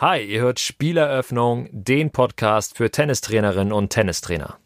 Hi, ihr hört Spieleröffnung, den Podcast für Tennistrainerinnen und Tennistrainer.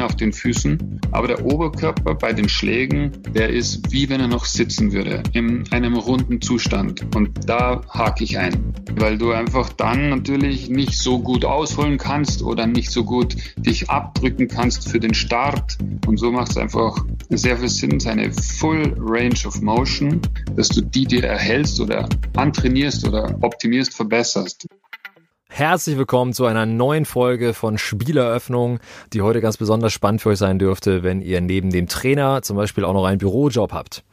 Stehen auf den Füßen, aber der Oberkörper bei den Schlägen, der ist wie wenn er noch sitzen würde, in einem runden Zustand. Und da hake ich ein, weil du einfach dann natürlich nicht so gut ausholen kannst oder nicht so gut dich abdrücken kannst für den Start. Und so macht es einfach sehr viel Sinn, seine Full Range of Motion, dass du die dir erhältst oder antrainierst oder optimierst, verbesserst. Herzlich willkommen zu einer neuen Folge von Spieleröffnung, die heute ganz besonders spannend für euch sein dürfte, wenn ihr neben dem Trainer zum Beispiel auch noch einen Bürojob habt.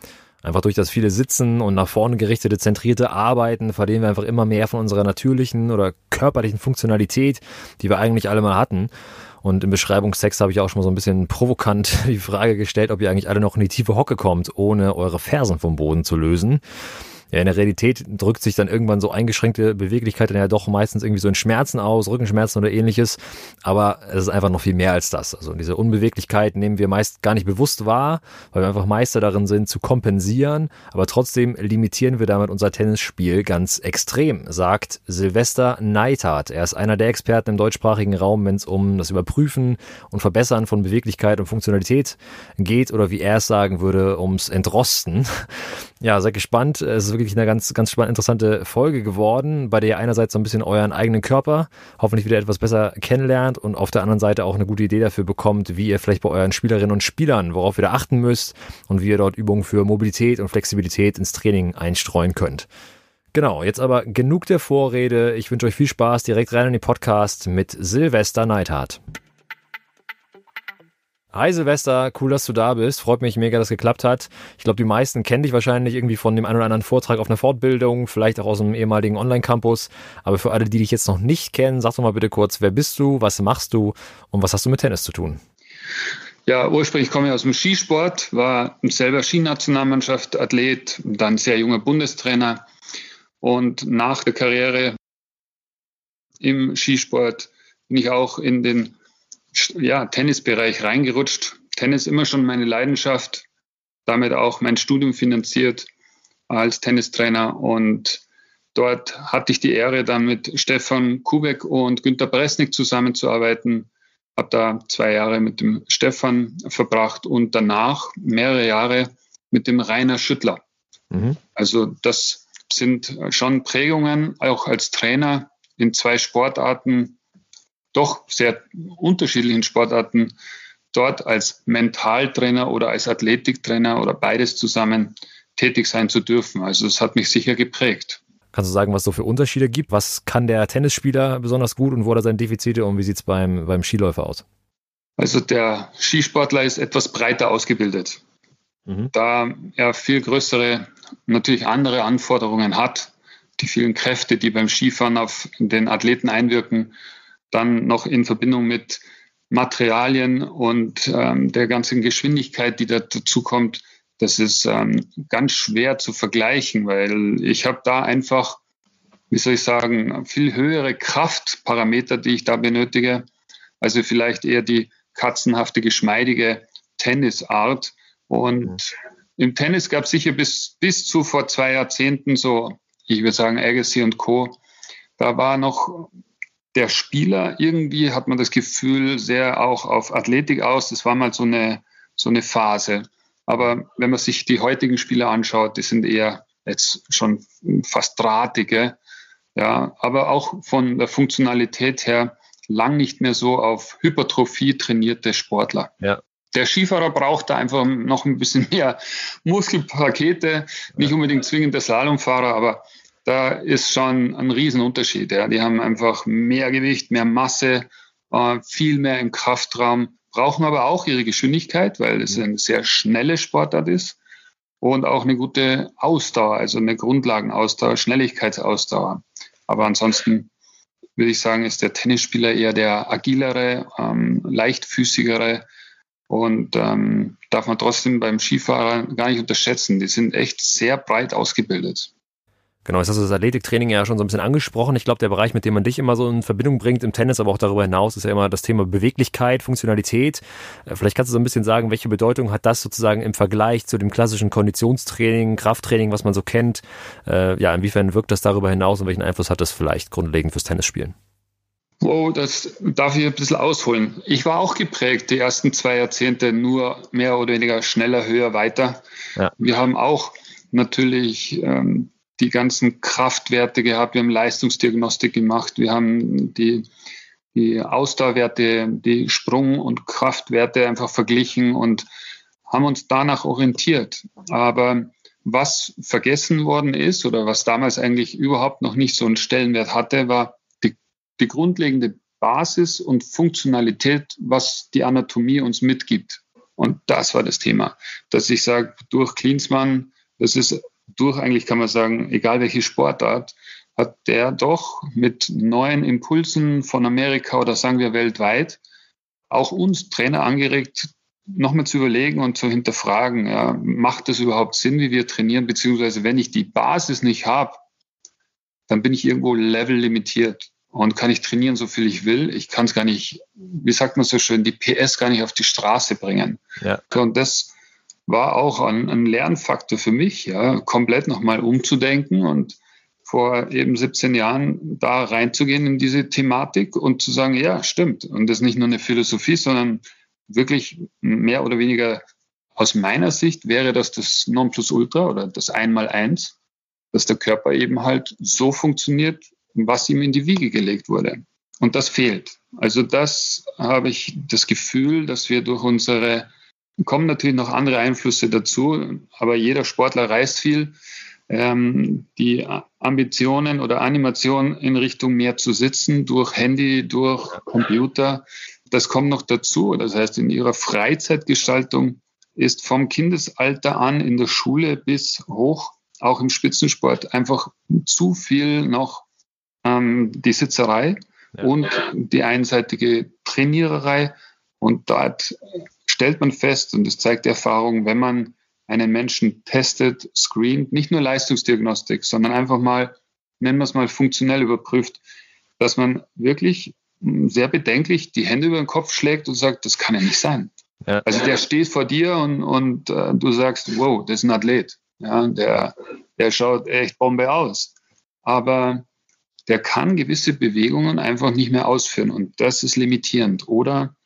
Einfach durch das viele Sitzen und nach vorne gerichtete, zentrierte Arbeiten verlieren wir einfach immer mehr von unserer natürlichen oder körperlichen Funktionalität, die wir eigentlich alle mal hatten. Und im Beschreibungstext habe ich auch schon mal so ein bisschen provokant die Frage gestellt, ob ihr eigentlich alle noch in die tiefe Hocke kommt, ohne eure Fersen vom Boden zu lösen. Ja, in der Realität drückt sich dann irgendwann so eingeschränkte Beweglichkeit dann ja doch meistens irgendwie so in Schmerzen aus, Rückenschmerzen oder ähnliches. Aber es ist einfach noch viel mehr als das. Also diese Unbeweglichkeit nehmen wir meist gar nicht bewusst wahr, weil wir einfach Meister darin sind, zu kompensieren. Aber trotzdem limitieren wir damit unser Tennisspiel ganz extrem, sagt Silvester Neithardt. Er ist einer der Experten im deutschsprachigen Raum, wenn es um das Überprüfen und Verbessern von Beweglichkeit und Funktionalität geht oder wie er es sagen würde, ums Entrosten. Ja, seid gespannt. Es ist wirklich eine ganz, ganz spannend, interessante Folge geworden, bei der ihr einerseits so ein bisschen euren eigenen Körper hoffentlich wieder etwas besser kennenlernt und auf der anderen Seite auch eine gute Idee dafür bekommt, wie ihr vielleicht bei euren Spielerinnen und Spielern, worauf ihr da achten müsst und wie ihr dort Übungen für Mobilität und Flexibilität ins Training einstreuen könnt. Genau, jetzt aber genug der Vorrede. Ich wünsche euch viel Spaß direkt rein in den Podcast mit Silvester Neidhardt. Hi Silvester, cool, dass du da bist. Freut mich mega, dass es geklappt hat. Ich glaube, die meisten kennen dich wahrscheinlich irgendwie von dem einen oder anderen Vortrag auf einer Fortbildung, vielleicht auch aus dem ehemaligen Online-Campus. Aber für alle, die dich jetzt noch nicht kennen, sag doch mal bitte kurz, wer bist du, was machst du und was hast du mit Tennis zu tun? Ja, ursprünglich komme ich aus dem Skisport, war selber Skinationalmannschaft, Athlet, dann sehr junger Bundestrainer. Und nach der Karriere im Skisport bin ich auch in den ja, Tennisbereich reingerutscht. Tennis immer schon meine Leidenschaft, damit auch mein Studium finanziert als Tennistrainer und dort hatte ich die Ehre, dann mit Stefan Kubek und Günter Bresnik zusammenzuarbeiten. Habe da zwei Jahre mit dem Stefan verbracht und danach mehrere Jahre mit dem Rainer Schüttler. Mhm. Also das sind schon Prägungen, auch als Trainer in zwei Sportarten, doch sehr unterschiedlichen Sportarten dort als Mentaltrainer oder als Athletiktrainer oder beides zusammen tätig sein zu dürfen. Also es hat mich sicher geprägt. Kannst du sagen, was es so für Unterschiede gibt? Was kann der Tennisspieler besonders gut und wo hat er seine Defizite und wie sieht es beim, beim Skiläufer aus? Also der Skisportler ist etwas breiter ausgebildet. Mhm. Da er viel größere, natürlich andere Anforderungen hat, die vielen Kräfte, die beim Skifahren auf den Athleten einwirken, dann noch in Verbindung mit Materialien und ähm, der ganzen Geschwindigkeit, die da dazu kommt, das ist ähm, ganz schwer zu vergleichen, weil ich habe da einfach, wie soll ich sagen, viel höhere Kraftparameter, die ich da benötige. Also vielleicht eher die katzenhafte, geschmeidige Tennisart. Und mhm. im Tennis gab es sicher bis, bis zu vor zwei Jahrzehnten so, ich würde sagen, Agassi und Co. Da war noch der Spieler irgendwie hat man das Gefühl sehr auch auf Athletik aus. Das war mal so eine, so eine Phase. Aber wenn man sich die heutigen Spieler anschaut, die sind eher jetzt schon fast drahtige. Ja, aber auch von der Funktionalität her lang nicht mehr so auf Hypertrophie trainierte Sportler. Ja. Der Skifahrer braucht da einfach noch ein bisschen mehr Muskelpakete, nicht unbedingt zwingend der Slalomfahrer, aber da ist schon ein Riesenunterschied. Ja. Die haben einfach mehr Gewicht, mehr Masse, äh, viel mehr im Kraftraum, brauchen aber auch ihre Geschwindigkeit, weil es eine sehr schnelle Sportart ist und auch eine gute Ausdauer, also eine Grundlagenausdauer, Schnelligkeitsausdauer. Aber ansonsten würde ich sagen, ist der Tennisspieler eher der agilere, ähm, leichtfüßigere und ähm, darf man trotzdem beim Skifahrer gar nicht unterschätzen. Die sind echt sehr breit ausgebildet. Genau, jetzt hast du das Athletiktraining ja schon so ein bisschen angesprochen. Ich glaube, der Bereich, mit dem man dich immer so in Verbindung bringt im Tennis, aber auch darüber hinaus, ist ja immer das Thema Beweglichkeit, Funktionalität. Äh, vielleicht kannst du so ein bisschen sagen, welche Bedeutung hat das sozusagen im Vergleich zu dem klassischen Konditionstraining, Krafttraining, was man so kennt? Äh, ja, inwiefern wirkt das darüber hinaus und welchen Einfluss hat das vielleicht grundlegend fürs Tennisspielen? Wow, das darf ich ein bisschen ausholen. Ich war auch geprägt, die ersten zwei Jahrzehnte nur mehr oder weniger schneller, höher, weiter. Ja. Wir haben auch natürlich ähm, die ganzen Kraftwerte gehabt, wir haben Leistungsdiagnostik gemacht, wir haben die, die Ausdauerwerte, die Sprung- und Kraftwerte einfach verglichen und haben uns danach orientiert. Aber was vergessen worden ist oder was damals eigentlich überhaupt noch nicht so einen Stellenwert hatte, war die, die grundlegende Basis und Funktionalität, was die Anatomie uns mitgibt. Und das war das Thema, dass ich sage, durch Klinsmann, das ist durch eigentlich kann man sagen, egal welche Sportart, hat der doch mit neuen Impulsen von Amerika oder sagen wir weltweit auch uns Trainer angeregt, nochmal zu überlegen und zu hinterfragen, ja, macht das überhaupt Sinn, wie wir trainieren, beziehungsweise wenn ich die Basis nicht habe, dann bin ich irgendwo level limitiert und kann ich trainieren, so viel ich will. Ich kann es gar nicht, wie sagt man so schön, die PS gar nicht auf die Straße bringen. Ja. Und das war auch ein, ein Lernfaktor für mich, ja, komplett nochmal umzudenken und vor eben 17 Jahren da reinzugehen in diese Thematik und zu sagen, ja, stimmt. Und das ist nicht nur eine Philosophie, sondern wirklich mehr oder weniger aus meiner Sicht wäre das das Nonplusultra oder das Einmaleins, dass der Körper eben halt so funktioniert, was ihm in die Wiege gelegt wurde. Und das fehlt. Also das habe ich das Gefühl, dass wir durch unsere kommen natürlich noch andere Einflüsse dazu, aber jeder Sportler reist viel. Ähm, die Ambitionen oder Animation in Richtung mehr zu sitzen durch Handy, durch Computer, das kommt noch dazu. Das heißt, in ihrer Freizeitgestaltung ist vom Kindesalter an in der Schule bis hoch, auch im Spitzensport, einfach zu viel noch ähm, die Sitzerei ja. und die einseitige Trainiererei. Und dort stellt man fest, und das zeigt die Erfahrung, wenn man einen Menschen testet, screent, nicht nur Leistungsdiagnostik, sondern einfach mal, nennen wir es mal, funktionell überprüft, dass man wirklich sehr bedenklich die Hände über den Kopf schlägt und sagt, das kann ja nicht sein. Ja. Also der steht vor dir und, und äh, du sagst, wow, das ist ein Athlet. Ja, der, der schaut echt Bombe aus. Aber der kann gewisse Bewegungen einfach nicht mehr ausführen und das ist limitierend. Oder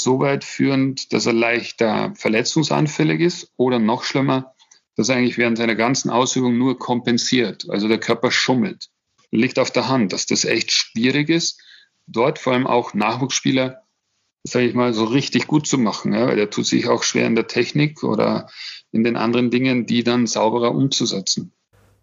so weit führend, dass er leichter verletzungsanfällig ist oder noch schlimmer, dass er eigentlich während seiner ganzen Ausübung nur kompensiert, also der Körper schummelt. Liegt auf der Hand, dass das echt schwierig ist, dort vor allem auch Nachwuchsspieler, sage ich mal, so richtig gut zu machen. Ja, weil der tut sich auch schwer in der Technik oder in den anderen Dingen, die dann sauberer umzusetzen.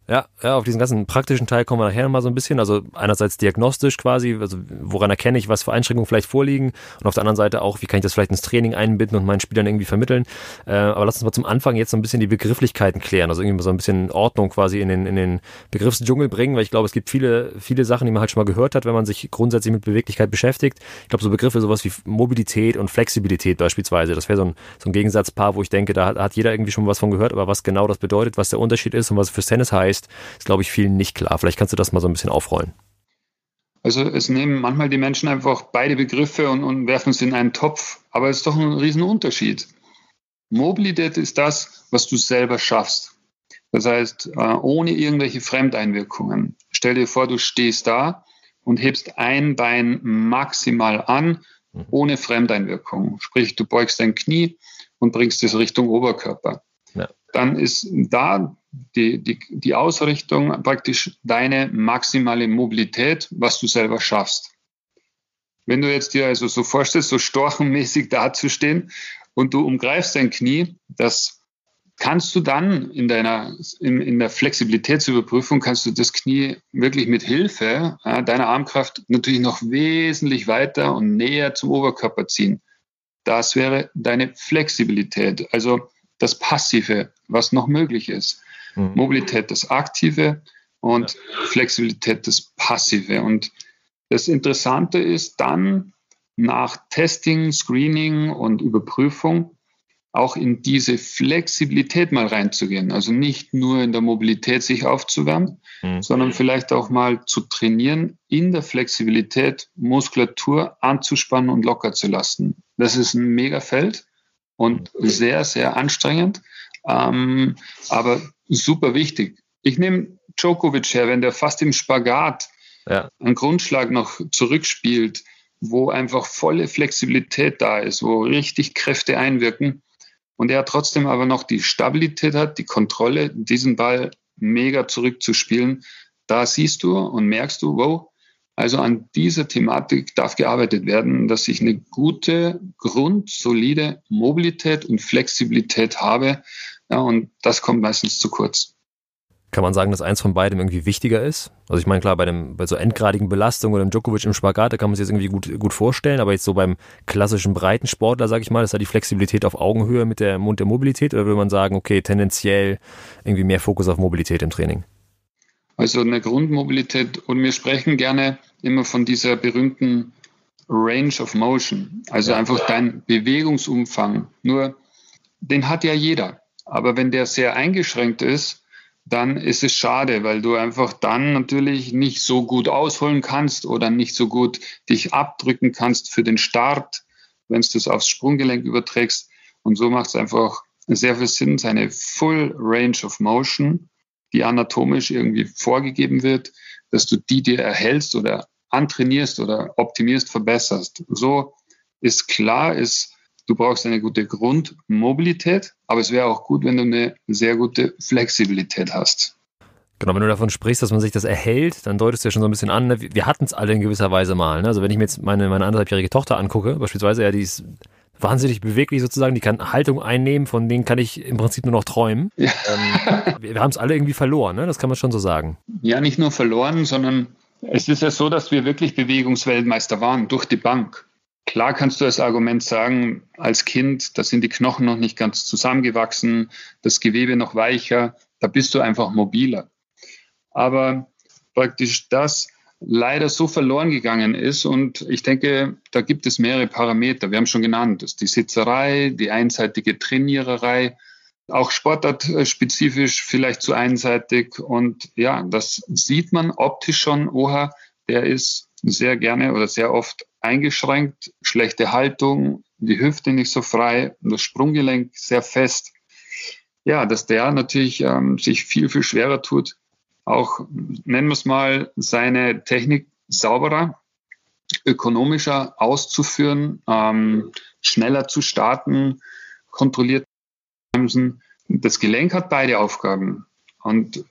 Ja, ja, auf diesen ganzen praktischen Teil kommen wir nachher nochmal so ein bisschen. Also einerseits diagnostisch quasi, also woran erkenne ich, was für Einschränkungen vielleicht vorliegen und auf der anderen Seite auch, wie kann ich das vielleicht ins Training einbinden und meinen Spielern irgendwie vermitteln. Äh, aber lass uns mal zum Anfang jetzt so ein bisschen die Begrifflichkeiten klären, also irgendwie so ein bisschen Ordnung quasi in den, in den Begriffsdschungel bringen, weil ich glaube, es gibt viele, viele Sachen, die man halt schon mal gehört hat, wenn man sich grundsätzlich mit Beweglichkeit beschäftigt. Ich glaube, so Begriffe sowas wie Mobilität und Flexibilität beispielsweise, das wäre so ein, so ein Gegensatzpaar, wo ich denke, da hat, hat jeder irgendwie schon was von gehört, aber was genau das bedeutet, was der Unterschied ist und was fürs Tennis heißt, heißt, ist, glaube ich, vielen nicht klar. Vielleicht kannst du das mal so ein bisschen aufrollen. Also es nehmen manchmal die Menschen einfach beide Begriffe und, und werfen sie in einen Topf, aber es ist doch ein Riesenunterschied. Mobilität ist das, was du selber schaffst. Das heißt, äh, ohne irgendwelche Fremdeinwirkungen. Stell dir vor, du stehst da und hebst ein Bein maximal an, mhm. ohne Fremdeinwirkung. Sprich, du beugst dein Knie und bringst es Richtung Oberkörper. Ja. Dann ist da die, die, die Ausrichtung praktisch deine maximale Mobilität, was du selber schaffst. Wenn du jetzt dir also so vorstellst, so storchenmäßig dazustehen und du umgreifst dein Knie, das kannst du dann in deiner, in, in der Flexibilitätsüberprüfung kannst du das Knie wirklich mit Hilfe ja, deiner Armkraft natürlich noch wesentlich weiter und näher zum Oberkörper ziehen. Das wäre deine Flexibilität, also das Passive, was noch möglich ist. Mhm. Mobilität das Aktive und ja. Flexibilität das Passive. Und das Interessante ist dann nach Testing, Screening und Überprüfung auch in diese Flexibilität mal reinzugehen. Also nicht nur in der Mobilität sich aufzuwärmen, mhm. sondern vielleicht auch mal zu trainieren, in der Flexibilität Muskulatur anzuspannen und locker zu lassen. Das ist ein Megafeld und sehr, sehr anstrengend, ähm, aber super wichtig. Ich nehme Djokovic her, wenn der fast im Spagat ja. einen Grundschlag noch zurückspielt, wo einfach volle Flexibilität da ist, wo richtig Kräfte einwirken, und er trotzdem aber noch die Stabilität hat, die Kontrolle, diesen Ball mega zurückzuspielen, da siehst du und merkst du, wow, also an dieser Thematik darf gearbeitet werden, dass ich eine gute, grundsolide Mobilität und Flexibilität habe. Ja, und das kommt meistens zu kurz. Kann man sagen, dass eins von beidem irgendwie wichtiger ist? Also ich meine, klar, bei, dem, bei so endgradigen Belastungen oder im Djokovic im Spagat, da kann man sich das irgendwie gut, gut vorstellen, aber jetzt so beim klassischen Breitensportler, sage ich mal, ist da die Flexibilität auf Augenhöhe mit der Mund der Mobilität oder würde man sagen, okay, tendenziell irgendwie mehr Fokus auf Mobilität im Training? Also eine Grundmobilität und wir sprechen gerne immer von dieser berühmten Range of Motion, also einfach dein Bewegungsumfang. Nur den hat ja jeder. Aber wenn der sehr eingeschränkt ist, dann ist es schade, weil du einfach dann natürlich nicht so gut ausholen kannst oder nicht so gut dich abdrücken kannst für den Start, wenn du das aufs Sprunggelenk überträgst. Und so macht es einfach sehr viel Sinn, seine Full Range of Motion, die anatomisch irgendwie vorgegeben wird, dass du die dir erhältst oder antrainierst oder optimierst, verbesserst. So ist klar, ist Du brauchst eine gute Grundmobilität, aber es wäre auch gut, wenn du eine sehr gute Flexibilität hast. Genau, wenn du davon sprichst, dass man sich das erhält, dann deutest du ja schon so ein bisschen an, ne? wir hatten es alle in gewisser Weise mal. Ne? Also wenn ich mir jetzt meine, meine anderthalbjährige Tochter angucke, beispielsweise, ja, die ist wahnsinnig beweglich sozusagen, die kann Haltung einnehmen, von denen kann ich im Prinzip nur noch träumen. Ja. Ähm, wir, wir haben es alle irgendwie verloren, ne? das kann man schon so sagen. Ja, nicht nur verloren, sondern es ist ja so, dass wir wirklich Bewegungsweltmeister waren durch die Bank. Klar kannst du als Argument sagen, als Kind, da sind die Knochen noch nicht ganz zusammengewachsen, das Gewebe noch weicher, da bist du einfach mobiler. Aber praktisch das leider so verloren gegangen ist und ich denke, da gibt es mehrere Parameter. Wir haben schon genannt, das ist die Sitzerei, die einseitige Trainiererei, auch sportartspezifisch vielleicht zu einseitig und ja, das sieht man optisch schon, oha, der ist sehr gerne oder sehr oft eingeschränkt, schlechte Haltung, die Hüfte nicht so frei, das Sprunggelenk sehr fest. Ja, dass der natürlich ähm, sich viel, viel schwerer tut, auch nennen wir es mal, seine Technik sauberer, ökonomischer auszuführen, ähm, schneller zu starten, kontrolliert bremsen. Das Gelenk hat beide Aufgaben. Und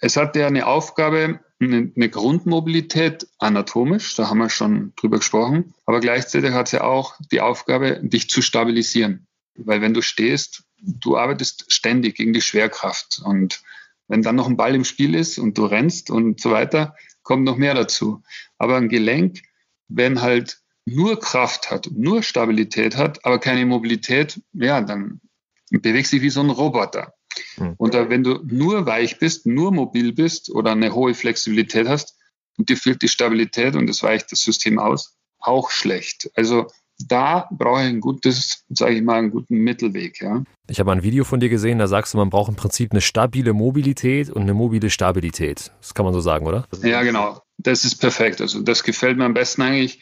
es hat ja eine Aufgabe, eine, Grundmobilität anatomisch, da haben wir schon drüber gesprochen, aber gleichzeitig hat sie auch die Aufgabe, dich zu stabilisieren. Weil wenn du stehst, du arbeitest ständig gegen die Schwerkraft und wenn dann noch ein Ball im Spiel ist und du rennst und so weiter, kommt noch mehr dazu. Aber ein Gelenk, wenn halt nur Kraft hat, nur Stabilität hat, aber keine Mobilität, ja, dann bewegst du dich wie so ein Roboter. Mhm. Und da, wenn du nur weich bist, nur mobil bist oder eine hohe Flexibilität hast und dir fehlt die Stabilität und es weicht das System aus, auch schlecht. Also da brauche ich ein gutes, sage ich mal, einen guten Mittelweg. Ja. Ich habe ein Video von dir gesehen, da sagst du, man braucht im Prinzip eine stabile Mobilität und eine mobile Stabilität. Das kann man so sagen, oder? Ja, genau. Das ist perfekt. Also das gefällt mir am besten eigentlich,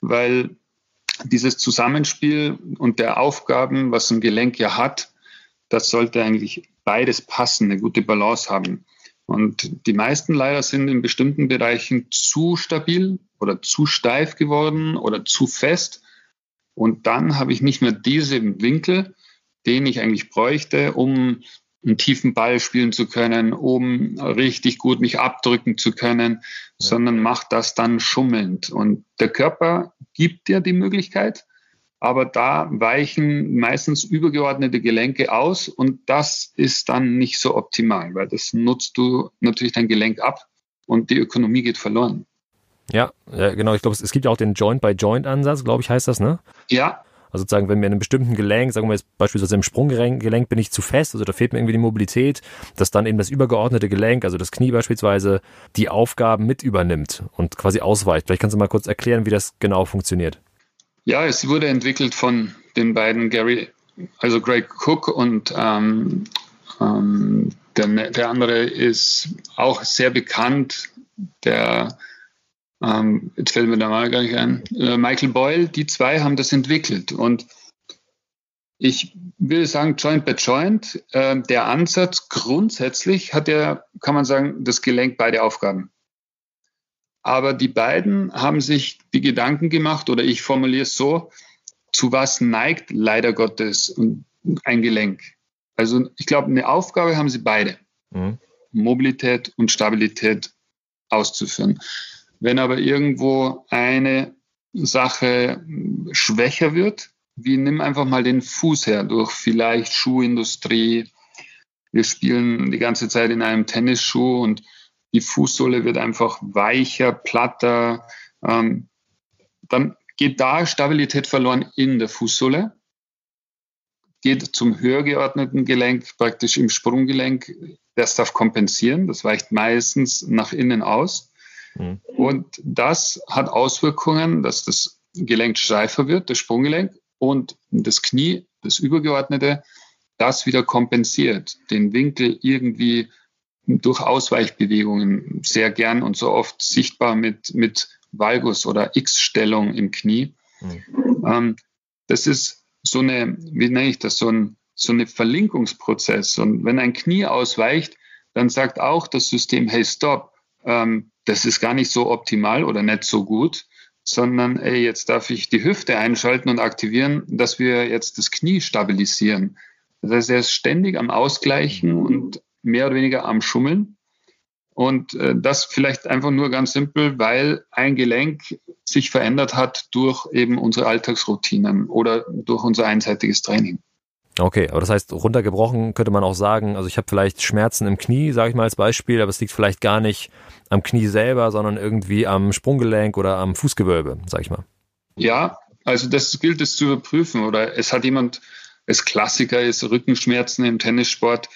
weil dieses Zusammenspiel und der Aufgaben, was ein Gelenk ja hat, das sollte eigentlich beides passen, eine gute Balance haben. Und die meisten leider sind in bestimmten Bereichen zu stabil oder zu steif geworden oder zu fest. Und dann habe ich nicht mehr diesen Winkel, den ich eigentlich bräuchte, um einen tiefen Ball spielen zu können, um richtig gut mich abdrücken zu können, ja. sondern macht das dann schummelnd. Und der Körper gibt dir die Möglichkeit, aber da weichen meistens übergeordnete Gelenke aus und das ist dann nicht so optimal, weil das nutzt du natürlich dein Gelenk ab und die Ökonomie geht verloren. Ja, ja genau. Ich glaube, es, gibt ja auch den Joint-by-Joint-Ansatz, glaube ich, heißt das, ne? Ja. Also sozusagen, wenn mir in einem bestimmten Gelenk, sagen wir jetzt beispielsweise im Sprunggelenk bin ich zu fest, also da fehlt mir irgendwie die Mobilität, dass dann eben das übergeordnete Gelenk, also das Knie beispielsweise, die Aufgaben mit übernimmt und quasi ausweicht. Vielleicht kannst du mal kurz erklären, wie das genau funktioniert. Ja, es wurde entwickelt von den beiden Gary also Greg Cook und ähm, ähm, der, der andere ist auch sehr bekannt, der ähm, jetzt fällt mir der Name gar nicht ein, äh, Michael Boyle, die zwei haben das entwickelt. Und ich will sagen, Joint by Joint, äh, der Ansatz grundsätzlich hat ja, kann man sagen, das Gelenk beide Aufgaben. Aber die beiden haben sich die Gedanken gemacht, oder ich formuliere es so, zu was neigt leider Gottes ein Gelenk? Also ich glaube, eine Aufgabe haben sie beide. Mhm. Mobilität und Stabilität auszuführen. Wenn aber irgendwo eine Sache schwächer wird, wie nimm einfach mal den Fuß her durch vielleicht Schuhindustrie. Wir spielen die ganze Zeit in einem Tennisschuh und die Fußsohle wird einfach weicher, platter. Ähm, dann geht da Stabilität verloren in der Fußsohle, geht zum höher geordneten Gelenk, praktisch im Sprunggelenk. Das darf kompensieren, das weicht meistens nach innen aus. Mhm. Und das hat Auswirkungen, dass das Gelenk steifer wird, das Sprunggelenk, und das Knie, das übergeordnete, das wieder kompensiert, den Winkel irgendwie durch Ausweichbewegungen sehr gern und so oft sichtbar mit, mit Valgus oder X-Stellung im Knie. Mhm. Ähm, das ist so eine, wie nenne ich das, so ein, so eine Verlinkungsprozess. Und wenn ein Knie ausweicht, dann sagt auch das System, hey, stop, ähm, das ist gar nicht so optimal oder nicht so gut sondern ey, jetzt darf ich die Hüfte einschalten und aktivieren, dass wir jetzt das Knie stabilisieren. Das heißt, er ist ständig am Ausgleichen und mehr oder weniger am Schummeln. Und äh, das vielleicht einfach nur ganz simpel, weil ein Gelenk sich verändert hat durch eben unsere Alltagsroutinen oder durch unser einseitiges Training. Okay, aber das heißt, runtergebrochen könnte man auch sagen, also ich habe vielleicht Schmerzen im Knie, sage ich mal als Beispiel, aber es liegt vielleicht gar nicht am Knie selber, sondern irgendwie am Sprunggelenk oder am Fußgewölbe, sage ich mal. Ja, also das gilt es zu überprüfen. Oder es hat jemand, es Klassiker ist Rückenschmerzen im Tennissport,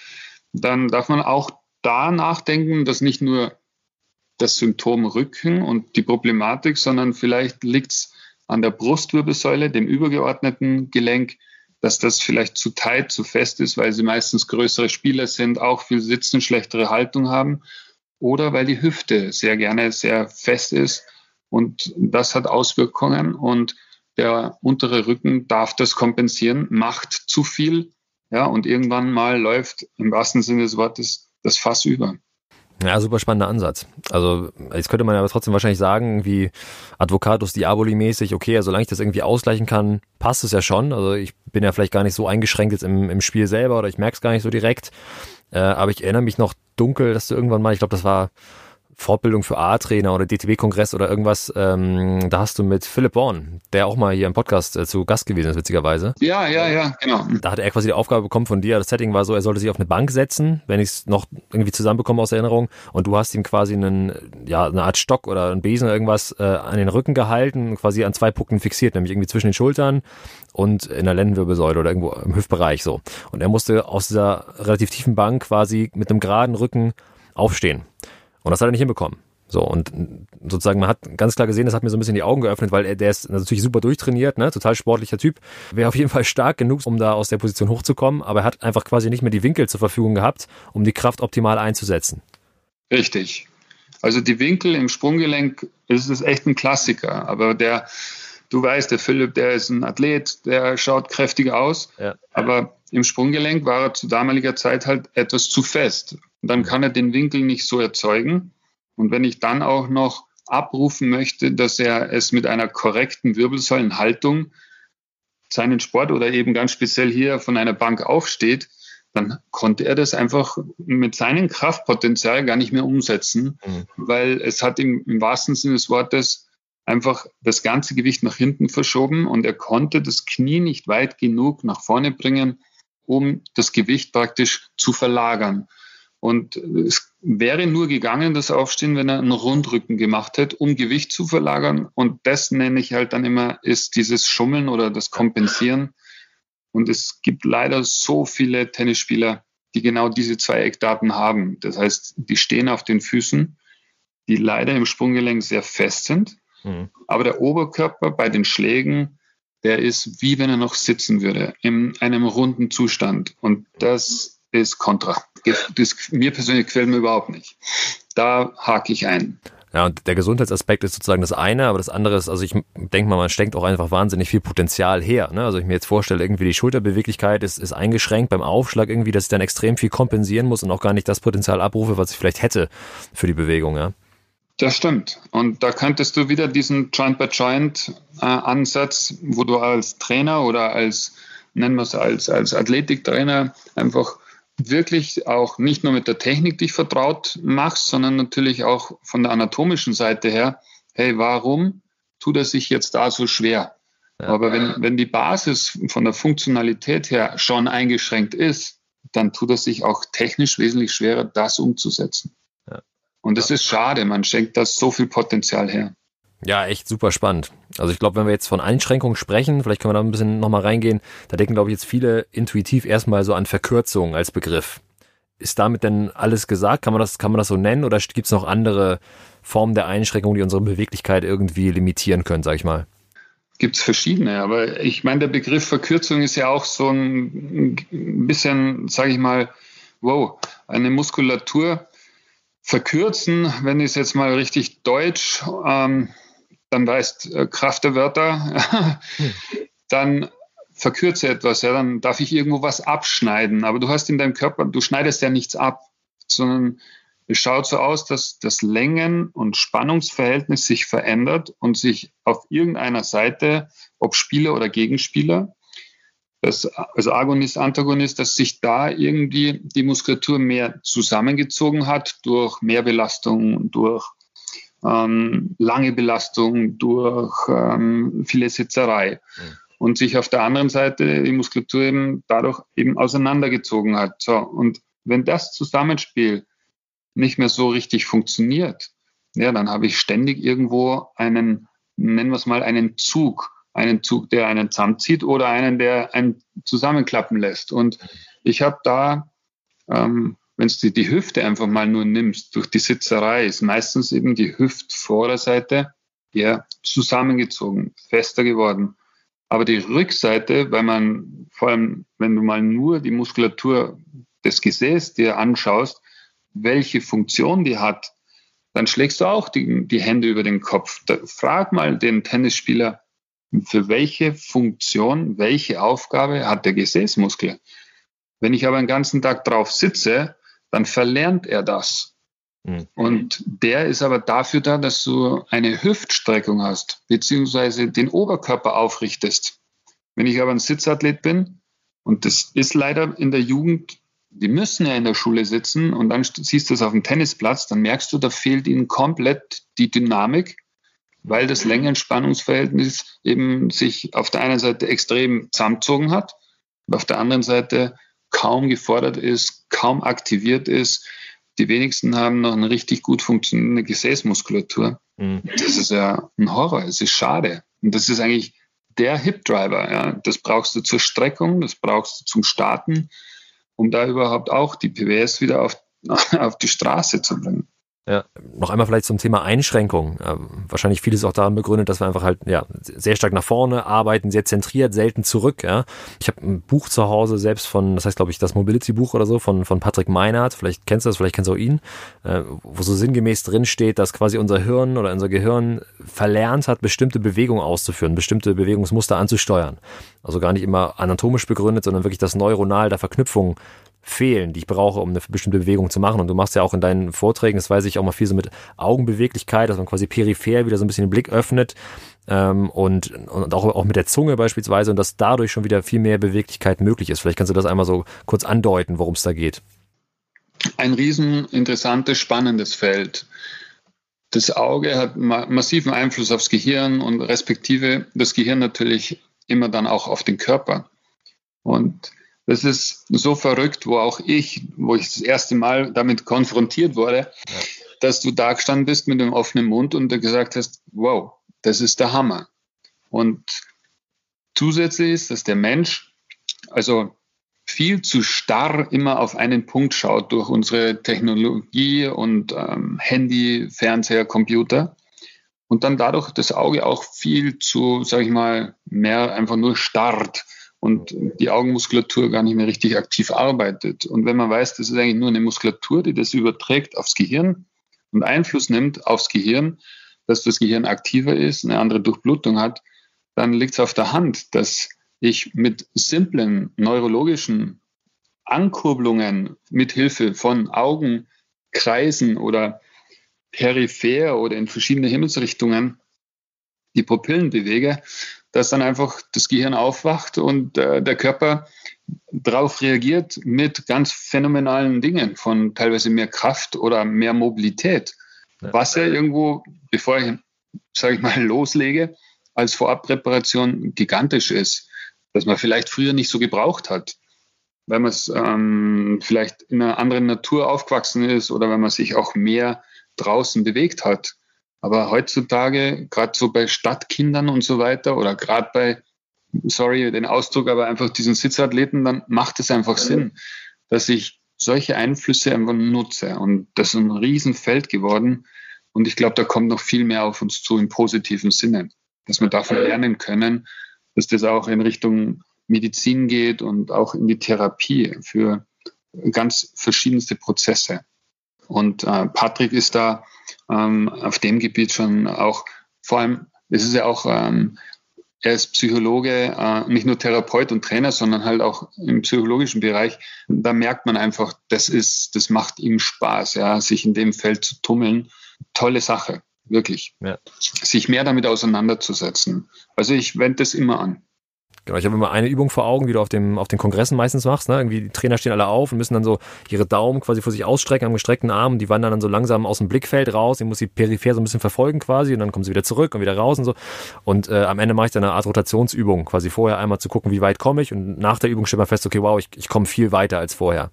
dann darf man auch da nachdenken, dass nicht nur das Symptom Rücken und die Problematik, sondern vielleicht liegt es an der Brustwirbelsäule, dem übergeordneten Gelenk, dass das vielleicht zu tight, zu fest ist, weil sie meistens größere Spieler sind, auch viel sitzen, schlechtere Haltung haben oder weil die Hüfte sehr gerne sehr fest ist. Und das hat Auswirkungen und der untere Rücken darf das kompensieren, macht zu viel, ja, und irgendwann mal läuft im wahrsten Sinne des Wortes das Fass über. Ja, super spannender Ansatz. Also jetzt könnte man aber trotzdem wahrscheinlich sagen, wie Advocatus Diaboli mäßig, okay, solange ich das irgendwie ausgleichen kann, passt es ja schon. Also ich bin ja vielleicht gar nicht so eingeschränkt jetzt im, im Spiel selber oder ich merke es gar nicht so direkt. Äh, aber ich erinnere mich noch dunkel, dass du irgendwann mal, ich glaube, das war Fortbildung für A-Trainer oder DTB-Kongress oder irgendwas, ähm, da hast du mit Philipp Born, der auch mal hier im Podcast äh, zu Gast gewesen ist, witzigerweise. Ja, ja, ja, genau. Da hat er quasi die Aufgabe bekommen von dir, das Setting war so, er sollte sich auf eine Bank setzen, wenn ich es noch irgendwie zusammenbekomme aus Erinnerung, und du hast ihm quasi einen, ja, eine Art Stock oder einen Besen oder irgendwas äh, an den Rücken gehalten, quasi an zwei Punkten fixiert, nämlich irgendwie zwischen den Schultern und in der Lendenwirbelsäule oder irgendwo im Hüftbereich so. Und er musste aus dieser relativ tiefen Bank quasi mit einem geraden Rücken aufstehen. Und das hat er nicht hinbekommen. So, und sozusagen, man hat ganz klar gesehen, das hat mir so ein bisschen die Augen geöffnet, weil er, der ist natürlich super durchtrainiert, ne, total sportlicher Typ, wäre auf jeden Fall stark genug, um da aus der Position hochzukommen, aber er hat einfach quasi nicht mehr die Winkel zur Verfügung gehabt, um die Kraft optimal einzusetzen. Richtig. Also die Winkel im Sprunggelenk, das ist echt ein Klassiker, aber der, du weißt, der Philipp, der ist ein Athlet, der schaut kräftig aus, ja. aber im Sprunggelenk war er zu damaliger Zeit halt etwas zu fest. Und dann kann er den Winkel nicht so erzeugen. Und wenn ich dann auch noch abrufen möchte, dass er es mit einer korrekten Wirbelsäulenhaltung seinen Sport oder eben ganz speziell hier von einer Bank aufsteht, dann konnte er das einfach mit seinem Kraftpotenzial gar nicht mehr umsetzen, mhm. weil es hat ihm im wahrsten Sinne des Wortes einfach das ganze Gewicht nach hinten verschoben und er konnte das Knie nicht weit genug nach vorne bringen, um das Gewicht praktisch zu verlagern. Und es wäre nur gegangen, das Aufstehen, wenn er einen Rundrücken gemacht hätte, um Gewicht zu verlagern. Und das nenne ich halt dann immer, ist dieses Schummeln oder das Kompensieren. Und es gibt leider so viele Tennisspieler, die genau diese zwei Eckdaten haben. Das heißt, die stehen auf den Füßen, die leider im Sprunggelenk sehr fest sind. Mhm. Aber der Oberkörper bei den Schlägen der ist wie wenn er noch sitzen würde, in einem runden Zustand. Und das ist kontra. Das, mir persönlich gefällt mir überhaupt nicht. Da hake ich ein. Ja, und der Gesundheitsaspekt ist sozusagen das eine, aber das andere ist, also ich denke mal, man steckt auch einfach wahnsinnig viel Potenzial her. Ne? Also ich mir jetzt vorstelle, irgendwie die Schulterbeweglichkeit ist, ist eingeschränkt beim Aufschlag irgendwie, dass ich dann extrem viel kompensieren muss und auch gar nicht das Potenzial abrufe, was ich vielleicht hätte für die Bewegung, ja. Das stimmt. Und da könntest du wieder diesen Joint-by-Joint-Ansatz, äh, wo du als Trainer oder als, nennen wir es als, als Athletiktrainer, einfach wirklich auch nicht nur mit der Technik dich vertraut machst, sondern natürlich auch von der anatomischen Seite her, hey, warum tut er sich jetzt da so schwer? Ja. Aber wenn, wenn die Basis von der Funktionalität her schon eingeschränkt ist, dann tut er sich auch technisch wesentlich schwerer, das umzusetzen. Ja. Und das ist schade, man schenkt da so viel Potenzial her. Ja, echt super spannend. Also ich glaube, wenn wir jetzt von Einschränkungen sprechen, vielleicht können wir da ein bisschen nochmal reingehen, da denken, glaube ich, jetzt viele intuitiv erstmal so an Verkürzung als Begriff. Ist damit denn alles gesagt? Kann man das, kann man das so nennen oder gibt es noch andere Formen der Einschränkung, die unsere Beweglichkeit irgendwie limitieren können, sag ich mal? Gibt es verschiedene, aber ich meine, der Begriff Verkürzung ist ja auch so ein bisschen, sage ich mal, wow, eine Muskulatur verkürzen, wenn ich es jetzt mal richtig deutsch ähm, dann weißt äh, Kraft der Wörter, dann verkürze etwas, ja, dann darf ich irgendwo was abschneiden. Aber du hast in deinem Körper, du schneidest ja nichts ab, sondern es schaut so aus, dass das Längen- und Spannungsverhältnis sich verändert und sich auf irgendeiner Seite, ob Spieler oder Gegenspieler, das, also Agonist, Antagonist, dass sich da irgendwie die Muskulatur mehr zusammengezogen hat durch Mehrbelastung, durch ähm, lange Belastung, durch ähm, viele Sitzerei. Mhm. Und sich auf der anderen Seite die Muskulatur eben dadurch eben auseinandergezogen hat. So, und wenn das Zusammenspiel nicht mehr so richtig funktioniert, ja, dann habe ich ständig irgendwo einen, nennen wir es mal, einen Zug, einen Zug, der einen zusammenzieht oder einen, der einen zusammenklappen lässt. Und ich habe da ähm, wenn du die Hüfte einfach mal nur nimmst, durch die Sitzerei, ist meistens eben die Hüftvorderseite eher zusammengezogen, fester geworden. Aber die Rückseite, weil man vor allem, wenn du mal nur die Muskulatur des Gesäß dir anschaust, welche Funktion die hat, dann schlägst du auch die, die Hände über den Kopf. Da, frag mal den Tennisspieler, für welche Funktion, welche Aufgabe hat der Gesäßmuskel? Wenn ich aber den ganzen Tag drauf sitze, dann verlernt er das. Mhm. Und der ist aber dafür da, dass du eine Hüftstreckung hast, beziehungsweise den Oberkörper aufrichtest. Wenn ich aber ein Sitzathlet bin, und das ist leider in der Jugend, die müssen ja in der Schule sitzen und dann siehst du es auf dem Tennisplatz, dann merkst du, da fehlt ihnen komplett die Dynamik, weil das Längenspannungsverhältnis eben sich auf der einen Seite extrem zusammengezogen hat und auf der anderen Seite kaum gefordert ist, kaum aktiviert ist. Die wenigsten haben noch eine richtig gut funktionierende Gesäßmuskulatur. Mhm. Das ist ja ein Horror, es ist schade. Und das ist eigentlich der Hip-Driver. Ja. Das brauchst du zur Streckung, das brauchst du zum Starten, um da überhaupt auch die PWS wieder auf, auf die Straße zu bringen. Ja, noch einmal vielleicht zum Thema Einschränkung. wahrscheinlich vieles auch daran begründet, dass wir einfach halt ja sehr stark nach vorne arbeiten, sehr zentriert, selten zurück. Ja, ich habe ein Buch zu Hause selbst von, das heißt glaube ich das Mobility Buch oder so von von Patrick Meinhardt. Vielleicht kennst du das, vielleicht kennst du auch ihn, äh, wo so sinngemäß drin steht, dass quasi unser Hirn oder unser Gehirn verlernt hat, bestimmte Bewegungen auszuführen, bestimmte Bewegungsmuster anzusteuern. Also gar nicht immer anatomisch begründet, sondern wirklich das neuronal der Verknüpfung fehlen, die ich brauche, um eine bestimmte Bewegung zu machen. Und du machst ja auch in deinen Vorträgen, das weiß ich auch mal viel so mit Augenbeweglichkeit, dass man quasi peripher wieder so ein bisschen den Blick öffnet ähm, und, und auch, auch mit der Zunge beispielsweise und dass dadurch schon wieder viel mehr Beweglichkeit möglich ist. Vielleicht kannst du das einmal so kurz andeuten, worum es da geht. Ein riesen interessantes, spannendes Feld. Das Auge hat ma massiven Einfluss aufs Gehirn und respektive das Gehirn natürlich immer dann auch auf den Körper. Und das ist so verrückt, wo auch ich, wo ich das erste Mal damit konfrontiert wurde, ja. dass du da gestanden bist mit einem offenen Mund und gesagt hast, wow, das ist der Hammer. Und zusätzlich ist, dass der Mensch also viel zu starr immer auf einen Punkt schaut durch unsere Technologie und ähm, Handy, Fernseher, Computer. und dann dadurch das Auge auch viel zu, sage ich mal, mehr einfach nur starrt und die Augenmuskulatur gar nicht mehr richtig aktiv arbeitet. Und wenn man weiß, das ist eigentlich nur eine Muskulatur, die das überträgt aufs Gehirn und Einfluss nimmt aufs Gehirn, dass das Gehirn aktiver ist, eine andere Durchblutung hat, dann liegt es auf der Hand, dass ich mit simplen neurologischen Ankurbelungen mit Hilfe von Augenkreisen oder peripher oder in verschiedene Himmelsrichtungen die Pupillen bewege, dass dann einfach das Gehirn aufwacht und äh, der Körper darauf reagiert mit ganz phänomenalen Dingen von teilweise mehr Kraft oder mehr Mobilität. Was ja irgendwo, bevor ich, sage ich mal, loslege, als Vorabpräparation gigantisch ist, dass man vielleicht früher nicht so gebraucht hat, weil man ähm, vielleicht in einer anderen Natur aufgewachsen ist oder weil man sich auch mehr draußen bewegt hat. Aber heutzutage, gerade so bei Stadtkindern und so weiter oder gerade bei, sorry den Ausdruck, aber einfach diesen Sitzathleten, dann macht es einfach Sinn, dass ich solche Einflüsse einfach nutze. Und das ist ein Riesenfeld geworden. Und ich glaube, da kommt noch viel mehr auf uns zu im positiven Sinne, dass wir davon lernen können, dass das auch in Richtung Medizin geht und auch in die Therapie für ganz verschiedenste Prozesse. Und äh, Patrick ist da ähm, auf dem Gebiet schon auch, vor allem, es ist ja auch, ähm, er ist Psychologe, äh, nicht nur Therapeut und Trainer, sondern halt auch im psychologischen Bereich. Da merkt man einfach, das ist, das macht ihm Spaß, ja, sich in dem Feld zu tummeln. Tolle Sache, wirklich. Ja. Sich mehr damit auseinanderzusetzen. Also ich wende das immer an. Genau, ich habe immer eine Übung vor Augen, wie du auf, dem, auf den Kongressen meistens machst. Ne? Irgendwie die Trainer stehen alle auf und müssen dann so ihre Daumen quasi vor sich ausstrecken am gestreckten Arm. Die wandern dann so langsam aus dem Blickfeld raus. Ich muss sie peripher so ein bisschen verfolgen quasi und dann kommen sie wieder zurück und wieder raus und so. Und äh, am Ende mache ich dann eine Art Rotationsübung, quasi vorher einmal zu gucken, wie weit komme ich und nach der Übung stellt man fest, okay, wow, ich, ich komme viel weiter als vorher.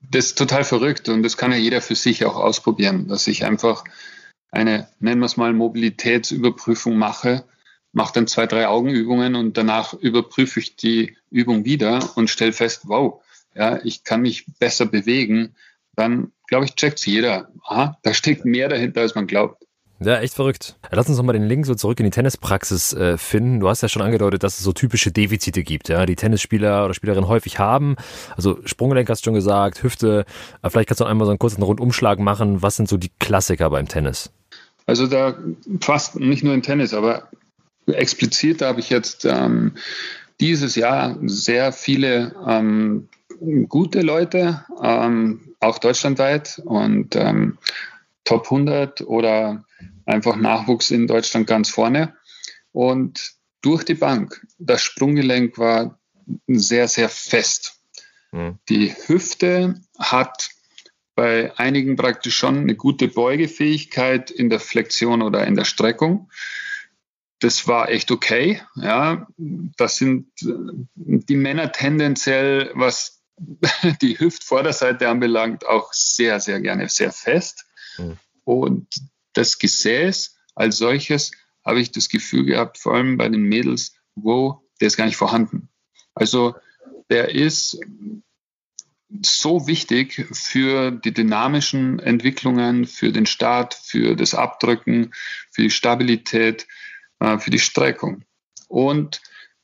Das ist total verrückt und das kann ja jeder für sich auch ausprobieren, dass ich einfach eine, nennen wir es mal, Mobilitätsüberprüfung mache mache dann zwei, drei Augenübungen und danach überprüfe ich die Übung wieder und stelle fest, wow, ja, ich kann mich besser bewegen, dann glaube ich, checkt jeder. Aha, da steckt mehr dahinter, als man glaubt. Ja, echt verrückt. Lass uns noch mal den Link so zurück in die Tennispraxis äh, finden. Du hast ja schon angedeutet, dass es so typische Defizite gibt, ja, die Tennisspieler oder Spielerinnen häufig haben. Also Sprunggelenk hast du schon gesagt, Hüfte. vielleicht kannst du einmal so einen kurzen Rundumschlag machen. Was sind so die Klassiker beim Tennis? Also da fast nicht nur im Tennis, aber explizit habe ich jetzt ähm, dieses Jahr sehr viele ähm, gute Leute, ähm, auch deutschlandweit und ähm, Top 100 oder einfach Nachwuchs in Deutschland ganz vorne. Und durch die Bank, das Sprunggelenk war sehr, sehr fest. Mhm. Die Hüfte hat bei einigen praktisch schon eine gute Beugefähigkeit in der Flexion oder in der Streckung das war echt okay. Ja, das sind äh, die Männer tendenziell, was die Hüftvorderseite anbelangt, auch sehr, sehr gerne sehr fest. Mhm. Und das Gesäß als solches habe ich das Gefühl gehabt, vor allem bei den Mädels, wo der ist gar nicht vorhanden. Also der ist so wichtig für die dynamischen Entwicklungen, für den Start, für das Abdrücken, für die Stabilität äh, für die Streckung. Und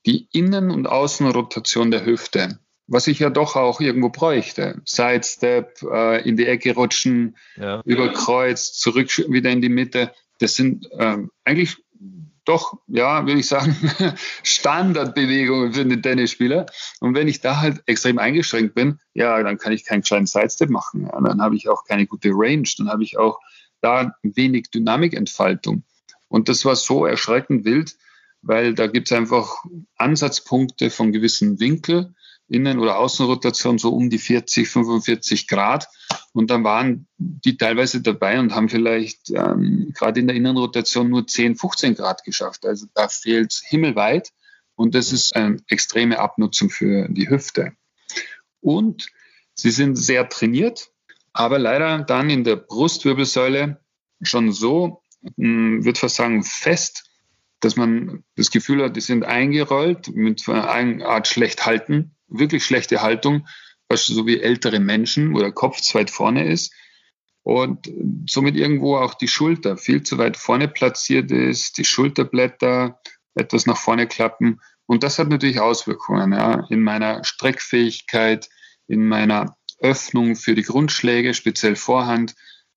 die Innen- und Außenrotation der Hüfte, was ich ja doch auch irgendwo bräuchte. Sidestep, äh, in die Ecke rutschen, ja. über Kreuz, zurück wieder in die Mitte. Das sind ähm, eigentlich doch, ja, würde ich sagen, Standardbewegungen für den Tennisspieler. Und wenn ich da halt extrem eingeschränkt bin, ja, dann kann ich keinen kleinen Sidestep machen. Ja, dann habe ich auch keine gute Range, dann habe ich auch da wenig Dynamikentfaltung. Und das war so erschreckend wild, weil da gibt es einfach Ansatzpunkte von gewissen Winkel, Innen- oder Außenrotation so um die 40, 45 Grad. Und dann waren die teilweise dabei und haben vielleicht ähm, gerade in der Innenrotation nur 10, 15 Grad geschafft. Also da fehlt himmelweit. Und das ist eine extreme Abnutzung für die Hüfte. Und sie sind sehr trainiert, aber leider dann in der Brustwirbelsäule schon so würde fast sagen, fest, dass man das Gefühl hat, die sind eingerollt mit einer Art schlecht halten, wirklich schlechte Haltung, so wie ältere Menschen, wo der Kopf zu weit vorne ist. und somit irgendwo auch die Schulter viel zu weit vorne platziert ist, die Schulterblätter etwas nach vorne klappen. Und das hat natürlich Auswirkungen ja, in meiner Streckfähigkeit, in meiner Öffnung für die Grundschläge, speziell Vorhand.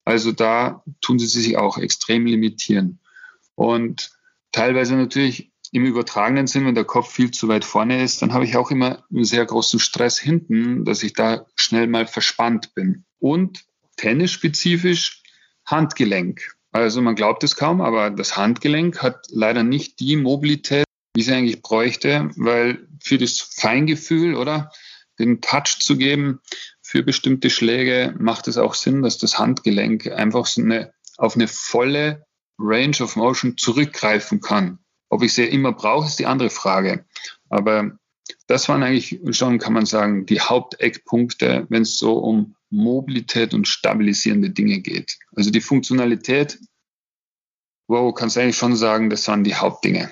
Also da tun sie sich auch extrem limitieren. Und teilweise natürlich im übertragenen Sinn, wenn der Kopf viel zu weit vorne ist, dann habe ich auch immer einen sehr großen Stress hinten, dass ich da schnell mal verspannt bin. Und tennisspezifisch Handgelenk. Also man glaubt es kaum, aber das Handgelenk hat leider nicht die Mobilität, wie es eigentlich bräuchte, weil für das Feingefühl oder den Touch zu geben für bestimmte Schläge macht es auch Sinn, dass das Handgelenk einfach so eine, auf eine volle Range of Motion zurückgreifen kann. Ob ich sie immer brauche, ist die andere Frage. Aber das waren eigentlich schon, kann man sagen, die Haupteckpunkte, wenn es so um Mobilität und stabilisierende Dinge geht. Also die Funktionalität, wow, kannst du eigentlich schon sagen, das waren die Hauptdinge.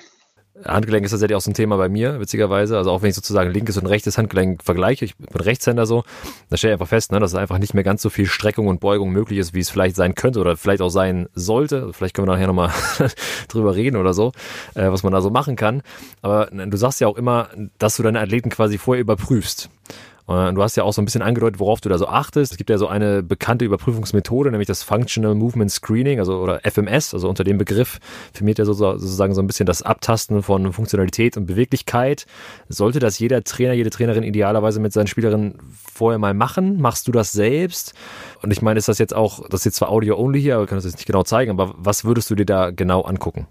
Handgelenk ist tatsächlich auch so ein Thema bei mir, witzigerweise. Also auch wenn ich sozusagen linkes und rechtes Handgelenk vergleiche, ich bin Rechtshänder so, da stelle ich einfach fest, ne, dass einfach nicht mehr ganz so viel Streckung und Beugung möglich ist, wie es vielleicht sein könnte oder vielleicht auch sein sollte. Vielleicht können wir nachher nochmal drüber reden oder so, äh, was man da so machen kann. Aber du sagst ja auch immer, dass du deine Athleten quasi vorher überprüfst. Und du hast ja auch so ein bisschen angedeutet, worauf du da so achtest. Es gibt ja so eine bekannte Überprüfungsmethode, nämlich das Functional Movement Screening, also oder FMS, also unter dem Begriff firmiert ja sozusagen so ein bisschen das Abtasten von Funktionalität und Beweglichkeit. Sollte das jeder Trainer, jede Trainerin idealerweise mit seinen Spielerinnen vorher mal machen? Machst du das selbst? Und ich meine, ist das jetzt auch, das ist jetzt zwar Audio-only hier, aber wir können das jetzt nicht genau zeigen, aber was würdest du dir da genau angucken?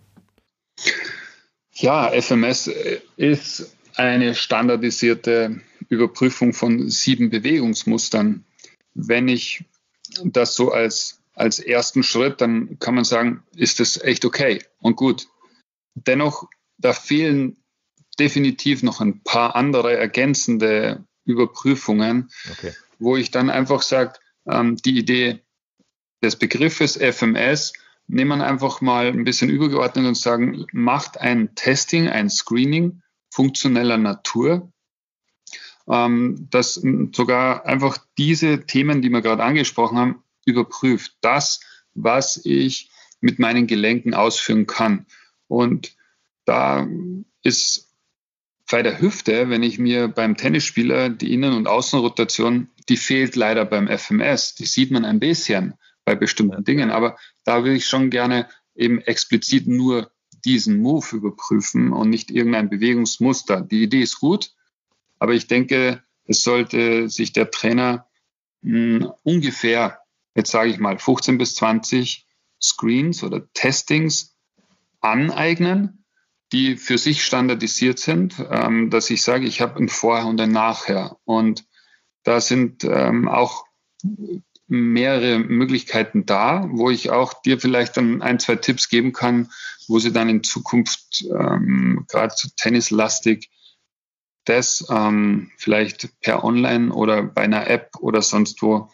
Ja, FMS ist eine standardisierte Überprüfung von sieben Bewegungsmustern. Wenn ich das so als, als ersten Schritt, dann kann man sagen, ist das echt okay und gut. Dennoch, da fehlen definitiv noch ein paar andere ergänzende Überprüfungen, okay. wo ich dann einfach sage, ähm, die Idee des Begriffes FMS nehmen wir einfach mal ein bisschen übergeordnet und sagen, macht ein Testing, ein Screening funktioneller Natur, ähm, das sogar einfach diese Themen, die wir gerade angesprochen haben, überprüft. Das, was ich mit meinen Gelenken ausführen kann. Und da ist bei der Hüfte, wenn ich mir beim Tennisspieler die Innen- und Außenrotation, die fehlt leider beim FMS. Die sieht man ein bisschen bei bestimmten Dingen, aber da will ich schon gerne eben explizit nur diesen Move überprüfen und nicht irgendein Bewegungsmuster. Die Idee ist gut, aber ich denke, es sollte sich der Trainer mh, hm, ungefähr, jetzt sage ich mal, 15 bis 20 Screens oder Testings aneignen, die für sich standardisiert sind, ähm, dass ich sage, ich habe ein Vorher und ein Nachher. Und da sind ähm, auch mehrere Möglichkeiten da, wo ich auch dir vielleicht dann ein, zwei Tipps geben kann, wo sie dann in Zukunft ähm, gerade zu tennislastig das ähm, vielleicht per Online oder bei einer App oder sonst wo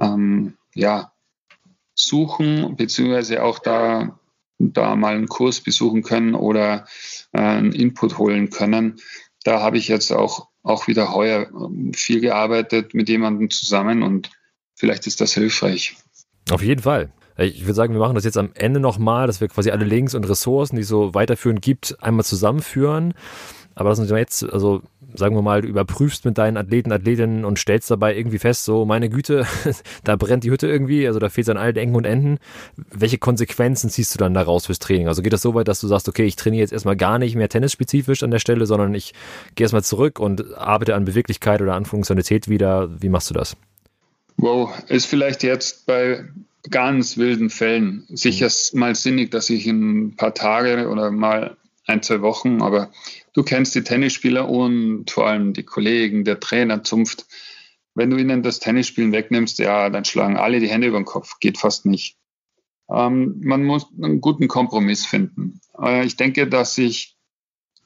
ähm, ja, suchen, beziehungsweise auch da, da mal einen Kurs besuchen können oder äh, einen Input holen können. Da habe ich jetzt auch, auch wieder heuer ähm, viel gearbeitet mit jemandem zusammen und vielleicht ist das hilfreich. Auf jeden Fall. Ich würde sagen, wir machen das jetzt am Ende nochmal, dass wir quasi alle Links und Ressourcen, die es so weiterführend gibt, einmal zusammenführen. Aber lass uns jetzt, also sagen wir mal, du überprüfst mit deinen Athleten, Athletinnen und stellst dabei irgendwie fest, so meine Güte, da brennt die Hütte irgendwie, also da fehlt es an allen Ecken und Enden. Welche Konsequenzen ziehst du dann daraus fürs Training? Also geht das so weit, dass du sagst, okay, ich trainiere jetzt erstmal gar nicht mehr tennisspezifisch an der Stelle, sondern ich gehe erstmal zurück und arbeite an Beweglichkeit oder an Funktionalität wieder. Wie machst du das? Wow, ist vielleicht jetzt bei ganz wilden Fällen sicher mhm. mal sinnig, dass ich in ein paar Tage oder mal ein, zwei Wochen, aber du kennst die Tennisspieler und vor allem die Kollegen, der Trainer Zunft. Wenn du ihnen das Tennisspielen wegnimmst, ja, dann schlagen alle die Hände über den Kopf. Geht fast nicht. Ähm, man muss einen guten Kompromiss finden. Äh, ich denke, dass ich,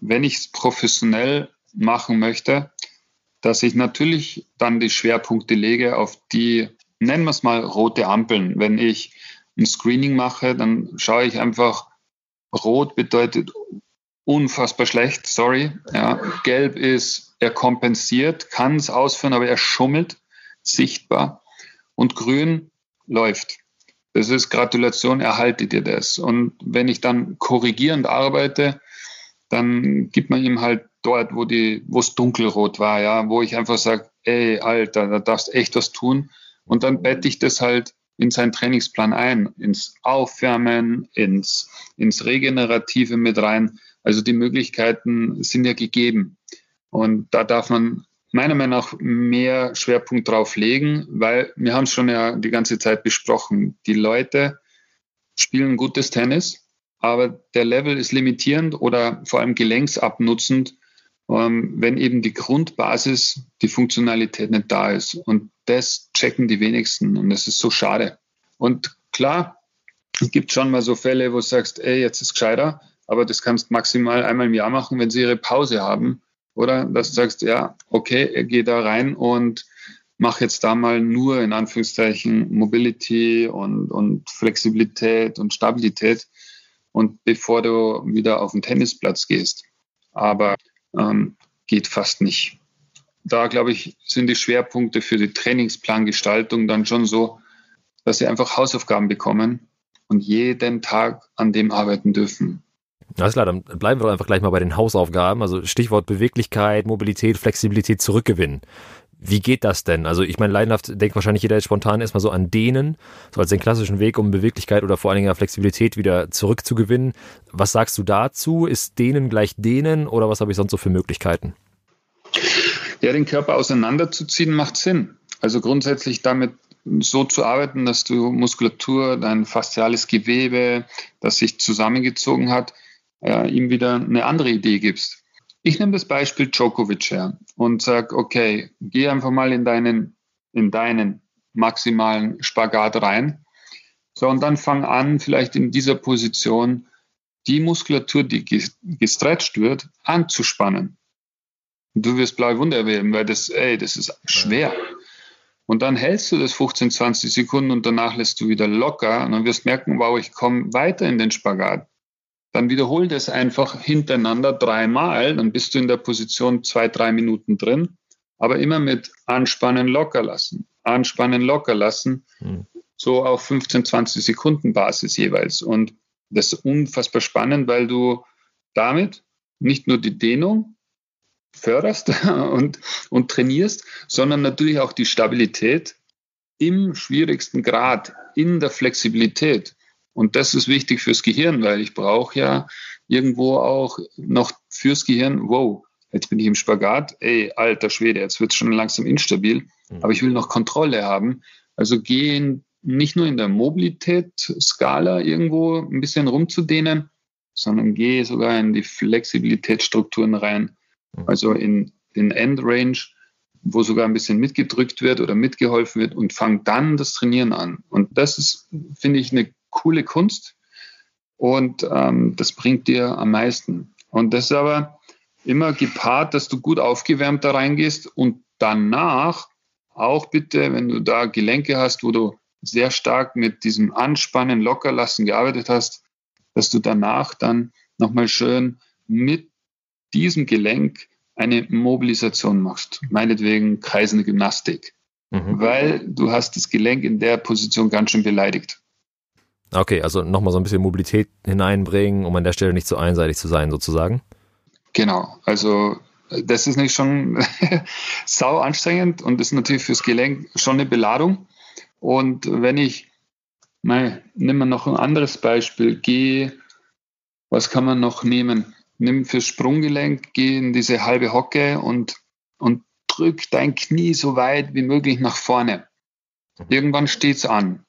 wenn ich es professionell machen möchte, dass ich natürlich dann die Schwerpunkte lege auf die, nennen wir es mal, rote Ampeln. Wenn ich ein Screening mache, dann schaue ich einfach, rot bedeutet unfassbar schlecht, sorry. Ja. Gelb ist, er kompensiert, kann es ausführen, aber er schummelt, sichtbar. Und grün läuft. Das ist Gratulation, erhalte dir das. Und wenn ich dann korrigierend arbeite, dann gibt man ihm halt dort, wo die, wo es dunkelrot war, ja, wo ich einfach sage, ey, Alter, da darfst echt was tun. Und dann bette ich das halt in seinen Trainingsplan ein, ins Aufwärmen, ins, ins Regenerative mit rein. Also die Möglichkeiten sind ja gegeben. Und da darf man meiner Meinung nach mehr Schwerpunkt drauf legen, weil wir haben es schon ja die ganze Zeit besprochen. Die Leute spielen gutes Tennis, aber der Level ist limitierend oder vor allem gelenksabnutzend, wenn eben die Grundbasis, die Funktionalität nicht da ist. Und das checken die wenigsten und das ist so schade. Und klar, es gibt schon mal so Fälle, wo du sagst, ey, jetzt ist gescheiter, aber das kannst maximal einmal im Jahr machen, wenn sie ihre Pause haben oder dass du sagst, ja, okay, geh da rein und mach jetzt da mal nur in Anführungszeichen Mobility und, und Flexibilität und Stabilität und bevor du wieder auf den Tennisplatz gehst. Aber ähm, geht fast nicht. Da, glaube ich, sind die Schwerpunkte für die Trainingsplangestaltung dann schon so, dass sie einfach Hausaufgaben bekommen und jeden Tag an dem arbeiten dürfen. Alles klar, dann bleiben wir doch einfach gleich mal bei den Hausaufgaben. Also Stichwort Beweglichkeit, Mobilität, Flexibilität zurückgewinnen. Wie geht das denn? Also ich meine, leidenhaft denkt wahrscheinlich jeder jetzt spontan erstmal so an Dehnen, so als den klassischen Weg, um Beweglichkeit oder vor allen Dingen Flexibilität wieder zurückzugewinnen. Was sagst du dazu? Ist Dehnen gleich Dehnen oder was habe ich sonst so für Möglichkeiten? Ja, den Körper auseinanderzuziehen macht Sinn. Also grundsätzlich damit so zu arbeiten, dass du Muskulatur, dein fasziales Gewebe, das sich zusammengezogen hat, äh, ihm wieder eine andere Idee gibst. Ich nehme das Beispiel Djokovic her und sage, okay, geh einfach mal in deinen, in deinen maximalen Spagat rein. So, und dann fang an, vielleicht in dieser Position die Muskulatur, die gestretcht wird, anzuspannen. Du wirst blaue Wunder erleben, weil das, ey, das ist schwer. Und dann hältst du das 15, 20 Sekunden und danach lässt du wieder locker und dann wirst merken, wow, ich komme weiter in den Spagat dann wiederhol das einfach hintereinander dreimal, dann bist du in der Position zwei, drei Minuten drin, aber immer mit Anspannen locker lassen, Anspannen locker lassen, mhm. so auf 15, 20 Sekunden Basis jeweils. Und das ist unfassbar spannend, weil du damit nicht nur die Dehnung förderst und, und trainierst, sondern natürlich auch die Stabilität im schwierigsten Grad, in der Flexibilität. Und das ist wichtig fürs Gehirn, weil ich brauche ja irgendwo auch noch fürs Gehirn, wow, jetzt bin ich im Spagat, ey, alter Schwede, jetzt wird es schon langsam instabil, mhm. aber ich will noch Kontrolle haben. Also gehen nicht nur in der Mobilität-Skala irgendwo ein bisschen rumzudehnen, sondern gehe sogar in die Flexibilitätsstrukturen rein, mhm. also in den Endrange, wo sogar ein bisschen mitgedrückt wird oder mitgeholfen wird und fang dann das Trainieren an. Und das ist, finde ich, eine coole Kunst und ähm, das bringt dir am meisten. Und das ist aber immer gepaart, dass du gut aufgewärmt da reingehst und danach auch bitte, wenn du da Gelenke hast, wo du sehr stark mit diesem Anspannen, Lockerlassen gearbeitet hast, dass du danach dann nochmal schön mit diesem Gelenk eine Mobilisation machst. Meinetwegen kreisende Gymnastik. Mhm. Weil du hast das Gelenk in der Position ganz schön beleidigt. Okay, also nochmal so ein bisschen Mobilität hineinbringen, um an der Stelle nicht so einseitig zu sein, sozusagen. Genau, also das ist nicht schon sau anstrengend und ist natürlich fürs Gelenk schon eine Beladung. Und wenn ich, nein, nimm mal noch ein anderes Beispiel, geh, was kann man noch nehmen? Nimm fürs Sprunggelenk, geh in diese halbe Hocke und, und drück dein Knie so weit wie möglich nach vorne. Mhm. Irgendwann steht's an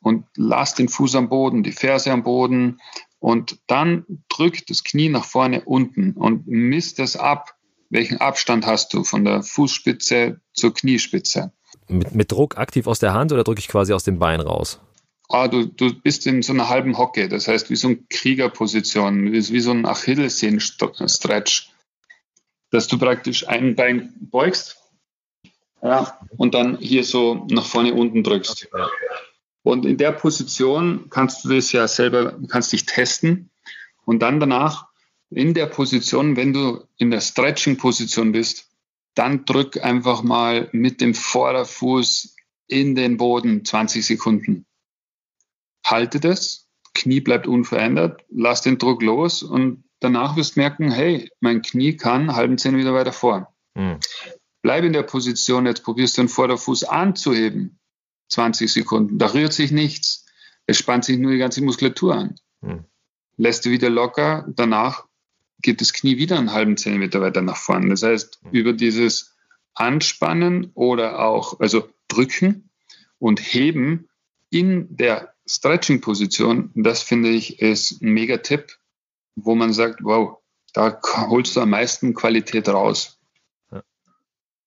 und lass den Fuß am Boden, die Ferse am Boden und dann drück das Knie nach vorne unten und misst es ab. Welchen Abstand hast du von der Fußspitze zur Kniespitze? Mit, mit Druck aktiv aus der Hand oder drücke ich quasi aus dem Bein raus? Ah, du, du bist in so einer halben Hocke, das heißt wie so eine Kriegerposition, wie, wie so ein Achillessehnen-Stretch, dass du praktisch ein Bein beugst ja, und dann hier so nach vorne unten drückst. Okay. Und in der Position kannst du das ja selber, kannst dich testen und dann danach in der Position, wenn du in der Stretching-Position bist, dann drück einfach mal mit dem Vorderfuß in den Boden 20 Sekunden. Halte das, Knie bleibt unverändert, lass den Druck los und danach wirst du merken, hey, mein Knie kann halben Zehn wieder weiter vor. Mhm. Bleib in der Position, jetzt probierst du den Vorderfuß anzuheben. 20 Sekunden. Da rührt sich nichts. Es spannt sich nur die ganze Muskulatur an. Mhm. Lässt du wieder locker, danach geht das Knie wieder einen halben Zentimeter weiter nach vorne. Das heißt, mhm. über dieses Anspannen oder auch, also drücken und heben in der Stretching-Position, das finde ich ist ein mega Tipp, wo man sagt, wow, da holst du am meisten Qualität raus ja.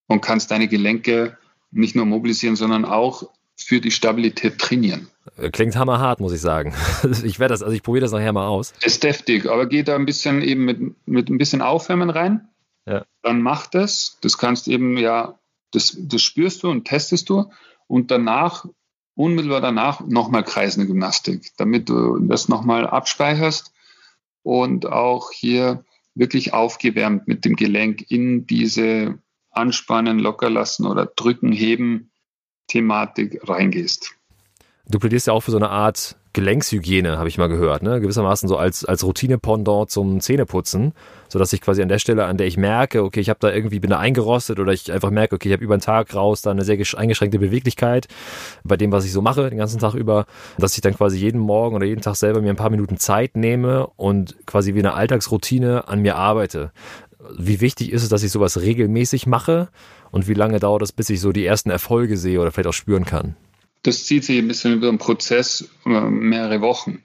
und kannst deine Gelenke nicht nur mobilisieren, sondern auch für die Stabilität trainieren. Klingt hammerhart, muss ich sagen. Ich werde das, also ich probiere das nachher mal aus. Ist deftig, aber geh da ein bisschen eben mit, mit ein bisschen Aufwärmen rein. Ja. Dann mach das. Das kannst eben ja, das, das spürst du und testest du. Und danach, unmittelbar danach, nochmal kreisende Gymnastik, damit du das nochmal abspeicherst und auch hier wirklich aufgewärmt mit dem Gelenk in diese Anspannen, locker lassen oder drücken, heben Thematik reingehst. Du plädierst ja auch für so eine Art Gelenkshygiene, habe ich mal gehört, ne? Gewissermaßen so als, als Routine-Pendant zum Zähneputzen, sodass ich quasi an der Stelle, an der ich merke, okay, ich habe da irgendwie, bin da eingerostet oder ich einfach merke, okay, ich habe über den Tag raus da eine sehr eingeschränkte Beweglichkeit bei dem, was ich so mache, den ganzen Tag über, dass ich dann quasi jeden Morgen oder jeden Tag selber mir ein paar Minuten Zeit nehme und quasi wie eine Alltagsroutine an mir arbeite. Wie wichtig ist es, dass ich sowas regelmäßig mache und wie lange dauert es, bis ich so die ersten Erfolge sehe oder vielleicht auch spüren kann? das zieht sich ein bisschen über den Prozess mehrere Wochen.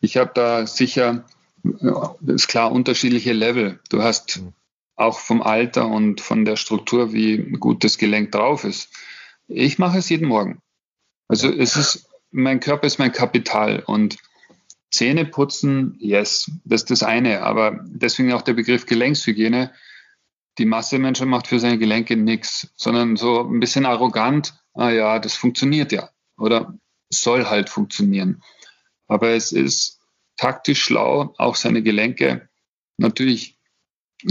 Ich habe da sicher, das ist klar, unterschiedliche Level. Du hast auch vom Alter und von der Struktur, wie gut das Gelenk drauf ist. Ich mache es jeden Morgen. Also es ist, mein Körper ist mein Kapital und Zähne putzen, yes, das ist das eine. Aber deswegen auch der Begriff Gelenkshygiene. Die Masse Menschen macht für seine Gelenke nichts, sondern so ein bisschen arrogant ah ja, das funktioniert ja oder soll halt funktionieren. Aber es ist taktisch schlau, auch seine Gelenke natürlich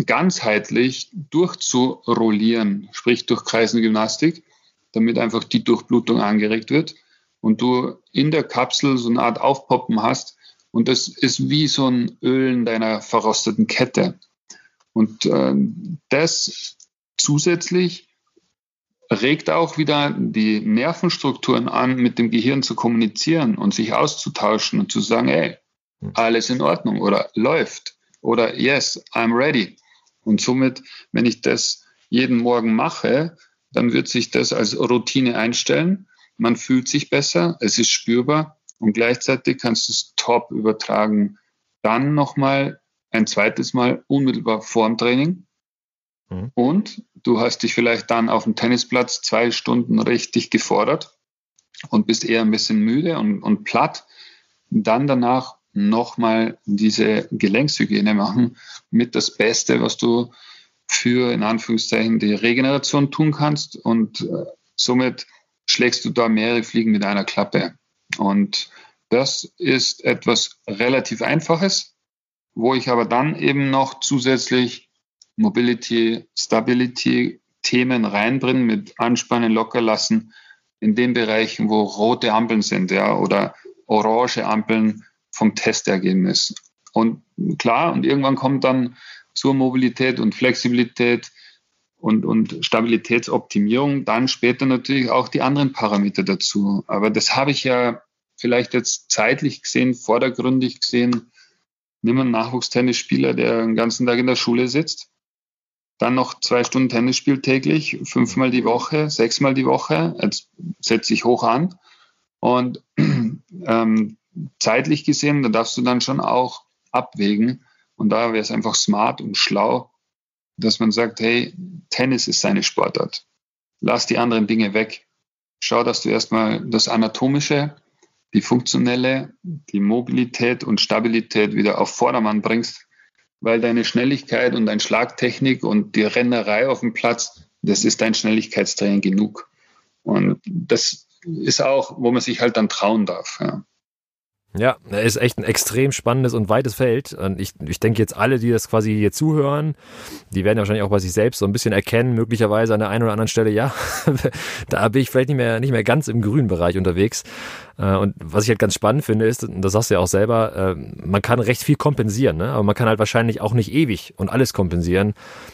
ganzheitlich durchzurollieren, sprich durch kreisende Gymnastik, damit einfach die Durchblutung angeregt wird und du in der Kapsel so eine Art Aufpoppen hast und das ist wie so ein Ölen deiner verrosteten Kette. Und äh, das zusätzlich regt auch wieder die Nervenstrukturen an, mit dem Gehirn zu kommunizieren und sich auszutauschen und zu sagen, hey, hm. alles in Ordnung oder läuft oder yes, I'm ready. Und somit, wenn ich das jeden Morgen mache, dann wird sich das als Routine einstellen. Man fühlt sich besser, es ist spürbar und gleichzeitig kannst du es top übertragen. Dann nochmal ein zweites Mal unmittelbar vorm Training Mhm. Und du hast dich vielleicht dann auf dem Tennisplatz zwei Stunden richtig gefordert und bist eher ein bisschen müde und, und platt. Dann danach nochmal diese Gelenkshygiene machen mit das Beste, was du für in Anführungszeichen die Regeneration tun kannst. Und äh, somit schlägst du da mehrere Fliegen mit einer Klappe. Und das ist etwas relativ Einfaches, wo ich aber dann eben noch zusätzlich Mobility, Stability Themen reinbringen mit Anspannen, locker lassen in den Bereichen, wo rote Ampeln sind, ja, oder orange Ampeln vom Testergebnis. Und klar, und irgendwann kommt dann zur Mobilität und Flexibilität und, und Stabilitätsoptimierung dann später natürlich auch die anderen Parameter dazu. Aber das habe ich ja vielleicht jetzt zeitlich gesehen, vordergründig gesehen, nimm einen Nachwuchstennisspieler, der den ganzen Tag in der Schule sitzt dann noch zwei Stunden Tennis spielt täglich, fünfmal die Woche, sechsmal die Woche. Jetzt setze ich hoch an. Und ähm, zeitlich gesehen, da darfst du dann schon auch abwägen. Und da wäre es einfach smart und schlau, dass man sagt, hey, Tennis ist seine Sportart. Lass die anderen Dinge weg. Schau, dass du erstmal das Anatomische, die funktionelle, die Mobilität und Stabilität wieder auf Vordermann bringst weil deine Schnelligkeit und deine Schlagtechnik und die Rennerei auf dem Platz, das ist dein Schnelligkeitstraining genug. Und das ist auch, wo man sich halt dann trauen darf. Ja. Ja, ist echt ein extrem spannendes und weites Feld. Und ich, ich denke jetzt alle, die das quasi hier zuhören, die werden wahrscheinlich auch bei sich selbst so ein bisschen erkennen, möglicherweise an der einen oder anderen Stelle, ja, da bin ich vielleicht nicht mehr, nicht mehr ganz im grünen Bereich unterwegs. Äh, und was ich halt ganz spannend finde, ist, und das sagst du ja auch selber, äh, man kann recht viel kompensieren, ne? aber man kann halt wahrscheinlich auch nicht ewig und alles kompensieren.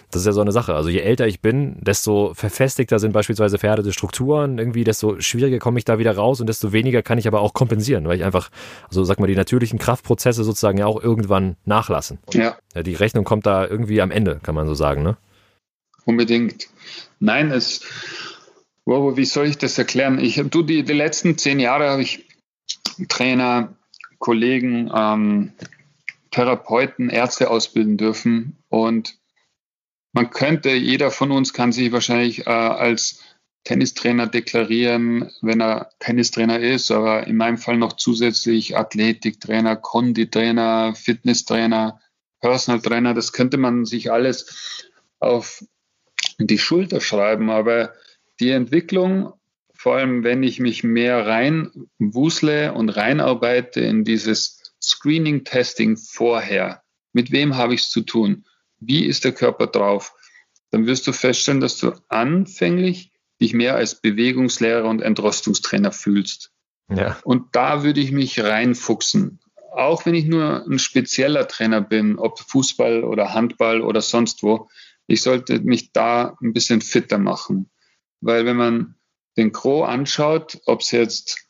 Das ist ja so eine Sache. Also je älter ich bin, desto verfestigter sind beispielsweise verhärtete Strukturen, irgendwie desto schwieriger komme ich da wieder raus und desto weniger kann ich aber auch kompensieren, weil ich einfach, also sag mal, die natürlichen Kraftprozesse sozusagen ja auch irgendwann nachlassen. Ja. ja die Rechnung kommt da irgendwie am Ende, kann man so sagen, ne? Unbedingt. Nein, es Wow, wie soll ich das erklären? Ich du die, die letzten zehn Jahre habe ich Trainer, Kollegen, ähm, Therapeuten, Ärzte ausbilden dürfen und man könnte, jeder von uns kann sich wahrscheinlich äh, als Tennistrainer deklarieren, wenn er Tennistrainer ist, aber in meinem Fall noch zusätzlich Athletiktrainer, Konditrainer, Fitnesstrainer, Personal Trainer. Das könnte man sich alles auf die Schulter schreiben, aber die Entwicklung, vor allem wenn ich mich mehr rein wusle und reinarbeite in dieses Screening-Testing vorher, mit wem habe ich es zu tun? Wie ist der Körper drauf? Dann wirst du feststellen, dass du anfänglich dich mehr als Bewegungslehrer und Entrostungstrainer fühlst. Ja. Und da würde ich mich reinfuchsen. Auch wenn ich nur ein spezieller Trainer bin, ob Fußball oder Handball oder sonst wo, ich sollte mich da ein bisschen fitter machen weil wenn man den Gros anschaut, ob es jetzt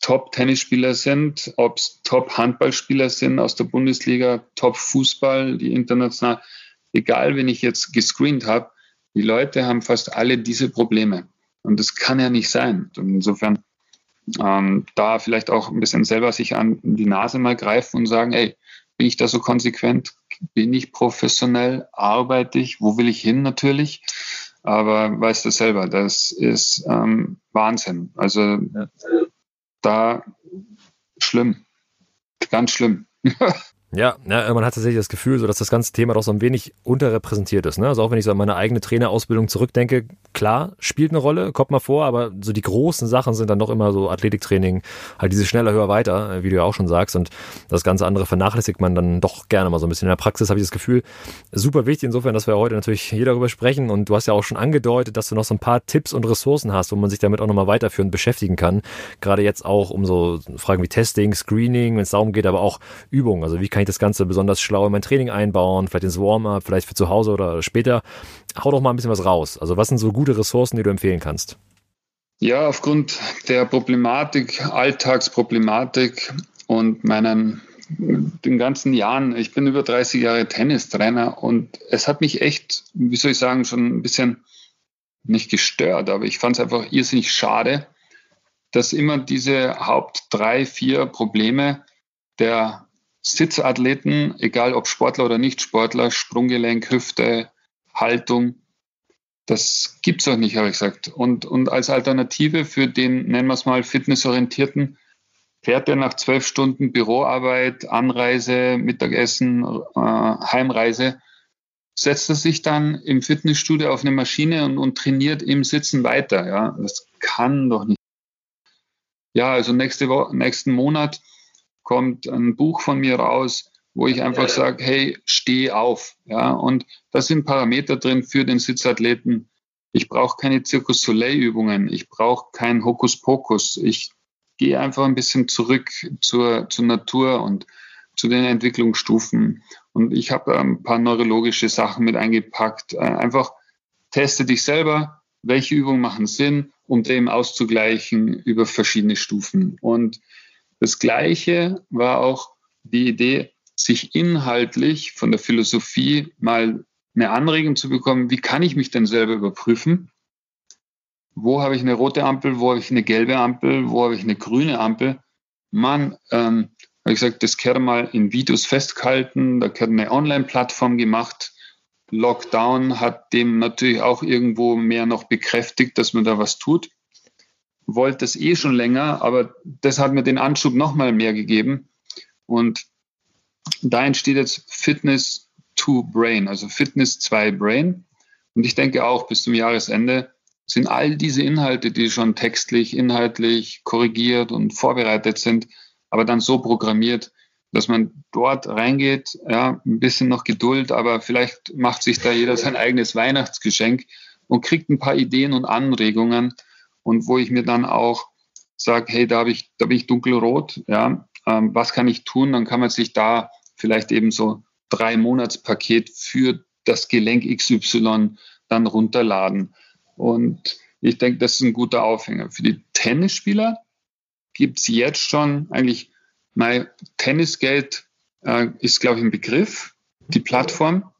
Top-Tennisspieler sind, ob es Top-Handballspieler sind aus der Bundesliga, Top-Fußball, die international, egal, wenn ich jetzt gescreent habe, die Leute haben fast alle diese Probleme. Und das kann ja nicht sein. Und insofern ähm, da vielleicht auch ein bisschen selber sich an die Nase mal greifen und sagen, ey, bin ich da so konsequent? Bin ich professionell? Arbeite ich? Wo will ich hin natürlich? Aber weißt du selber, das ist ähm, Wahnsinn. Also ja. da schlimm, ganz schlimm. Ja, ja, man hat tatsächlich das Gefühl, so dass das ganze Thema doch so ein wenig unterrepräsentiert ist. Ne? Also auch wenn ich so an meine eigene Trainerausbildung zurückdenke, klar, spielt eine Rolle, kommt mal vor, aber so die großen Sachen sind dann doch immer so Athletiktraining, halt dieses schneller, höher, weiter, äh, wie du ja auch schon sagst. Und das ganze andere vernachlässigt man dann doch gerne mal so ein bisschen. In der Praxis habe ich das Gefühl, super wichtig insofern, dass wir heute natürlich hier darüber sprechen. Und du hast ja auch schon angedeutet, dass du noch so ein paar Tipps und Ressourcen hast, wo man sich damit auch nochmal weiterführend beschäftigen kann. Gerade jetzt auch um so Fragen wie Testing, Screening, wenn es darum geht, aber auch Übungen. Also wie kann ich das Ganze besonders schlau in mein Training einbauen, vielleicht ins Warm-up, vielleicht für zu Hause oder später. Hau doch mal ein bisschen was raus. Also was sind so gute Ressourcen, die du empfehlen kannst? Ja, aufgrund der Problematik, Alltagsproblematik und meinen den ganzen Jahren, ich bin über 30 Jahre Tennistrainer und es hat mich echt, wie soll ich sagen, schon ein bisschen nicht gestört, aber ich fand es einfach irrsinnig schade, dass immer diese Haupt drei, vier Probleme der Sitzathleten, egal ob Sportler oder Nicht-Sportler, Sprunggelenk, Hüfte, Haltung, das gibt es auch nicht, habe ich gesagt. Und, und als Alternative für den, nennen wir es mal, fitnessorientierten, fährt er nach zwölf Stunden Büroarbeit, Anreise, Mittagessen, äh, Heimreise, setzt er sich dann im Fitnessstudio auf eine Maschine und, und trainiert im Sitzen weiter. Ja, das kann doch nicht. Ja, also nächste Woche, nächsten Monat kommt ein Buch von mir raus, wo ich einfach sage, hey, steh auf. Ja, und da sind Parameter drin für den Sitzathleten. Ich brauche keine Circus Soleil Übungen. Ich brauche kein Hokuspokus. Ich gehe einfach ein bisschen zurück zur, zur Natur und zu den Entwicklungsstufen. Und ich habe ein paar neurologische Sachen mit eingepackt. Äh, einfach teste dich selber, welche Übungen machen Sinn, um dem auszugleichen über verschiedene Stufen. Und das Gleiche war auch die Idee, sich inhaltlich von der Philosophie mal eine Anregung zu bekommen, wie kann ich mich denn selber überprüfen? Wo habe ich eine rote Ampel, wo habe ich eine gelbe Ampel, wo habe ich eine grüne Ampel? Man, ähm, habe ich gesagt, das kann mal in Videos festgehalten, da kann eine Online-Plattform gemacht. Lockdown hat dem natürlich auch irgendwo mehr noch bekräftigt, dass man da was tut wollte es eh schon länger, aber das hat mir den Anschub nochmal mehr gegeben. Und da entsteht jetzt Fitness to Brain, also Fitness 2 Brain. Und ich denke auch bis zum Jahresende sind all diese Inhalte, die schon textlich, inhaltlich korrigiert und vorbereitet sind, aber dann so programmiert, dass man dort reingeht, ja, ein bisschen noch Geduld, aber vielleicht macht sich da jeder sein eigenes Weihnachtsgeschenk und kriegt ein paar Ideen und Anregungen und wo ich mir dann auch sage, hey, da habe ich, da bin ich dunkelrot, ja, ähm, was kann ich tun? Dann kann man sich da vielleicht eben so drei Monatspaket für das Gelenk XY dann runterladen. Und ich denke, das ist ein guter Aufhänger. Für die Tennisspieler gibt es jetzt schon eigentlich, mein Tennisgeld äh, ist, glaube ich, ein Begriff, die Plattform.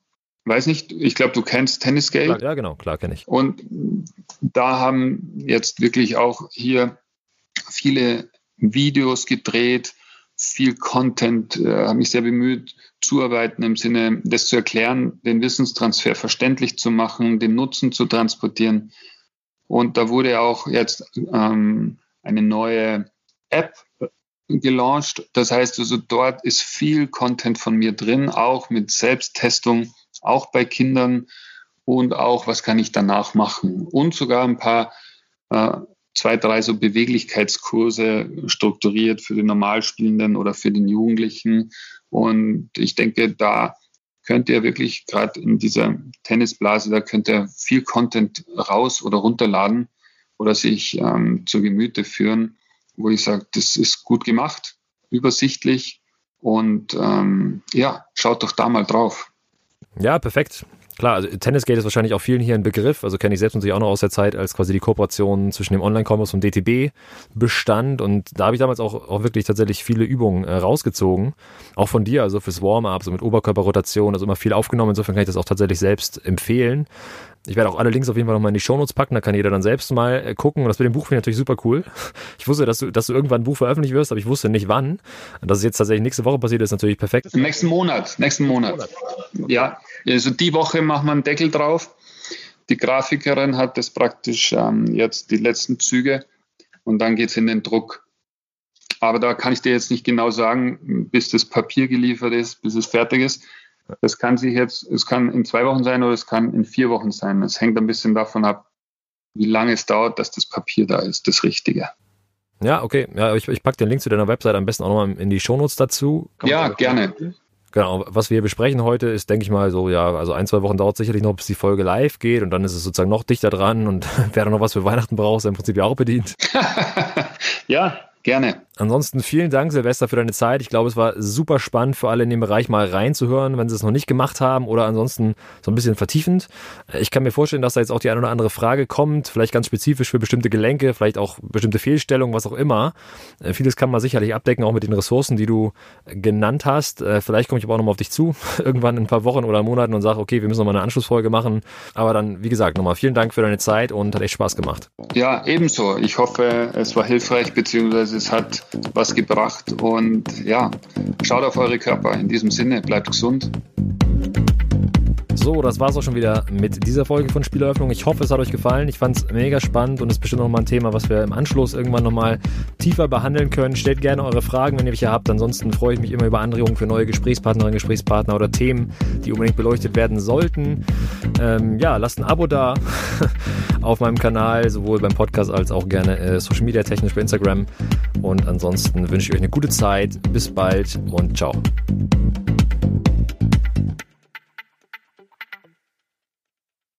Weiß nicht, ich glaube, du kennst Tennisgeld. Ja, genau, klar kenne ich. Und da haben jetzt wirklich auch hier viele Videos gedreht, viel Content, äh, habe mich sehr bemüht, zuarbeiten im Sinne, das zu erklären, den Wissenstransfer verständlich zu machen, den Nutzen zu transportieren. Und da wurde auch jetzt ähm, eine neue App gelauncht. Das heißt also, dort ist viel Content von mir drin, auch mit Selbsttestung, auch bei Kindern und auch, was kann ich danach machen. Und sogar ein paar äh, zwei, drei so Beweglichkeitskurse strukturiert für den Normalspielenden oder für den Jugendlichen. Und ich denke, da könnt ihr wirklich gerade in dieser Tennisblase, da könnt ihr viel Content raus oder runterladen oder sich ähm, zu Gemüte führen, wo ich sage, das ist gut gemacht, übersichtlich und ähm, ja, schaut doch da mal drauf. Ja, perfekt. Klar, also Tennisgate ist wahrscheinlich auch vielen hier ein Begriff. Also kenne ich selbst natürlich auch noch aus der Zeit, als quasi die Kooperation zwischen dem Online-Commerce und DTB bestand. Und da habe ich damals auch, auch wirklich tatsächlich viele Übungen äh, rausgezogen. Auch von dir, also fürs Warm-up, so mit Oberkörperrotation, also immer viel aufgenommen. Insofern kann ich das auch tatsächlich selbst empfehlen. Ich werde auch alle Links auf jeden Fall nochmal in die Shownotes packen, da kann jeder dann selbst mal äh, gucken. Und das mit dem Buch finde ich natürlich super cool. Ich wusste, dass du, dass du irgendwann ein Buch veröffentlicht wirst, aber ich wusste nicht wann. Und dass es jetzt tatsächlich nächste Woche passiert, ist natürlich perfekt. Nächsten Monat, nächsten Monat. Ja, also die Woche machen wir einen Deckel drauf. Die Grafikerin hat das praktisch ähm, jetzt die letzten Züge und dann geht es in den Druck. Aber da kann ich dir jetzt nicht genau sagen, bis das Papier geliefert ist, bis es fertig ist. Das kann sich jetzt, es kann in zwei Wochen sein oder es kann in vier Wochen sein. Es hängt ein bisschen davon ab, wie lange es dauert, dass das Papier da ist, das Richtige. Ja, okay. Ja, ich, ich packe den Link zu deiner Website am besten auch nochmal in die Shownotes dazu. Kann ja, gerne. Genau, was wir besprechen heute ist, denke ich mal, so, ja, also ein, zwei Wochen dauert sicherlich noch, bis die Folge live geht und dann ist es sozusagen noch dichter dran und wer da noch was für Weihnachten braucht, ist im Prinzip ja auch bedient. ja, Gerne. Ansonsten vielen Dank, Silvester, für deine Zeit. Ich glaube, es war super spannend für alle in dem Bereich mal reinzuhören, wenn sie es noch nicht gemacht haben oder ansonsten so ein bisschen vertiefend. Ich kann mir vorstellen, dass da jetzt auch die eine oder andere Frage kommt, vielleicht ganz spezifisch für bestimmte Gelenke, vielleicht auch bestimmte Fehlstellungen, was auch immer. Äh, vieles kann man sicherlich abdecken, auch mit den Ressourcen, die du genannt hast. Äh, vielleicht komme ich aber auch nochmal auf dich zu, irgendwann in ein paar Wochen oder Monaten und sage, okay, wir müssen nochmal eine Anschlussfolge machen. Aber dann, wie gesagt, nochmal vielen Dank für deine Zeit und hat echt Spaß gemacht. Ja, ebenso. Ich hoffe, es war hilfreich, beziehungsweise es hat was gebracht. Und ja, schaut auf eure Körper. In diesem Sinne, bleibt gesund. So, das war's auch schon wieder mit dieser Folge von Spieleröffnung. Ich hoffe, es hat euch gefallen. Ich fand's mega spannend und ist bestimmt nochmal ein Thema, was wir im Anschluss irgendwann nochmal tiefer behandeln können. Stellt gerne eure Fragen, wenn ihr welche habt. Ansonsten freue ich mich immer über Anregungen für neue Gesprächspartnerinnen, Gesprächspartner oder Themen, die unbedingt beleuchtet werden sollten. Ähm, ja, lasst ein Abo da auf meinem Kanal, sowohl beim Podcast als auch gerne äh, Social Media technisch bei Instagram. Und ansonsten wünsche ich euch eine gute Zeit. Bis bald und ciao.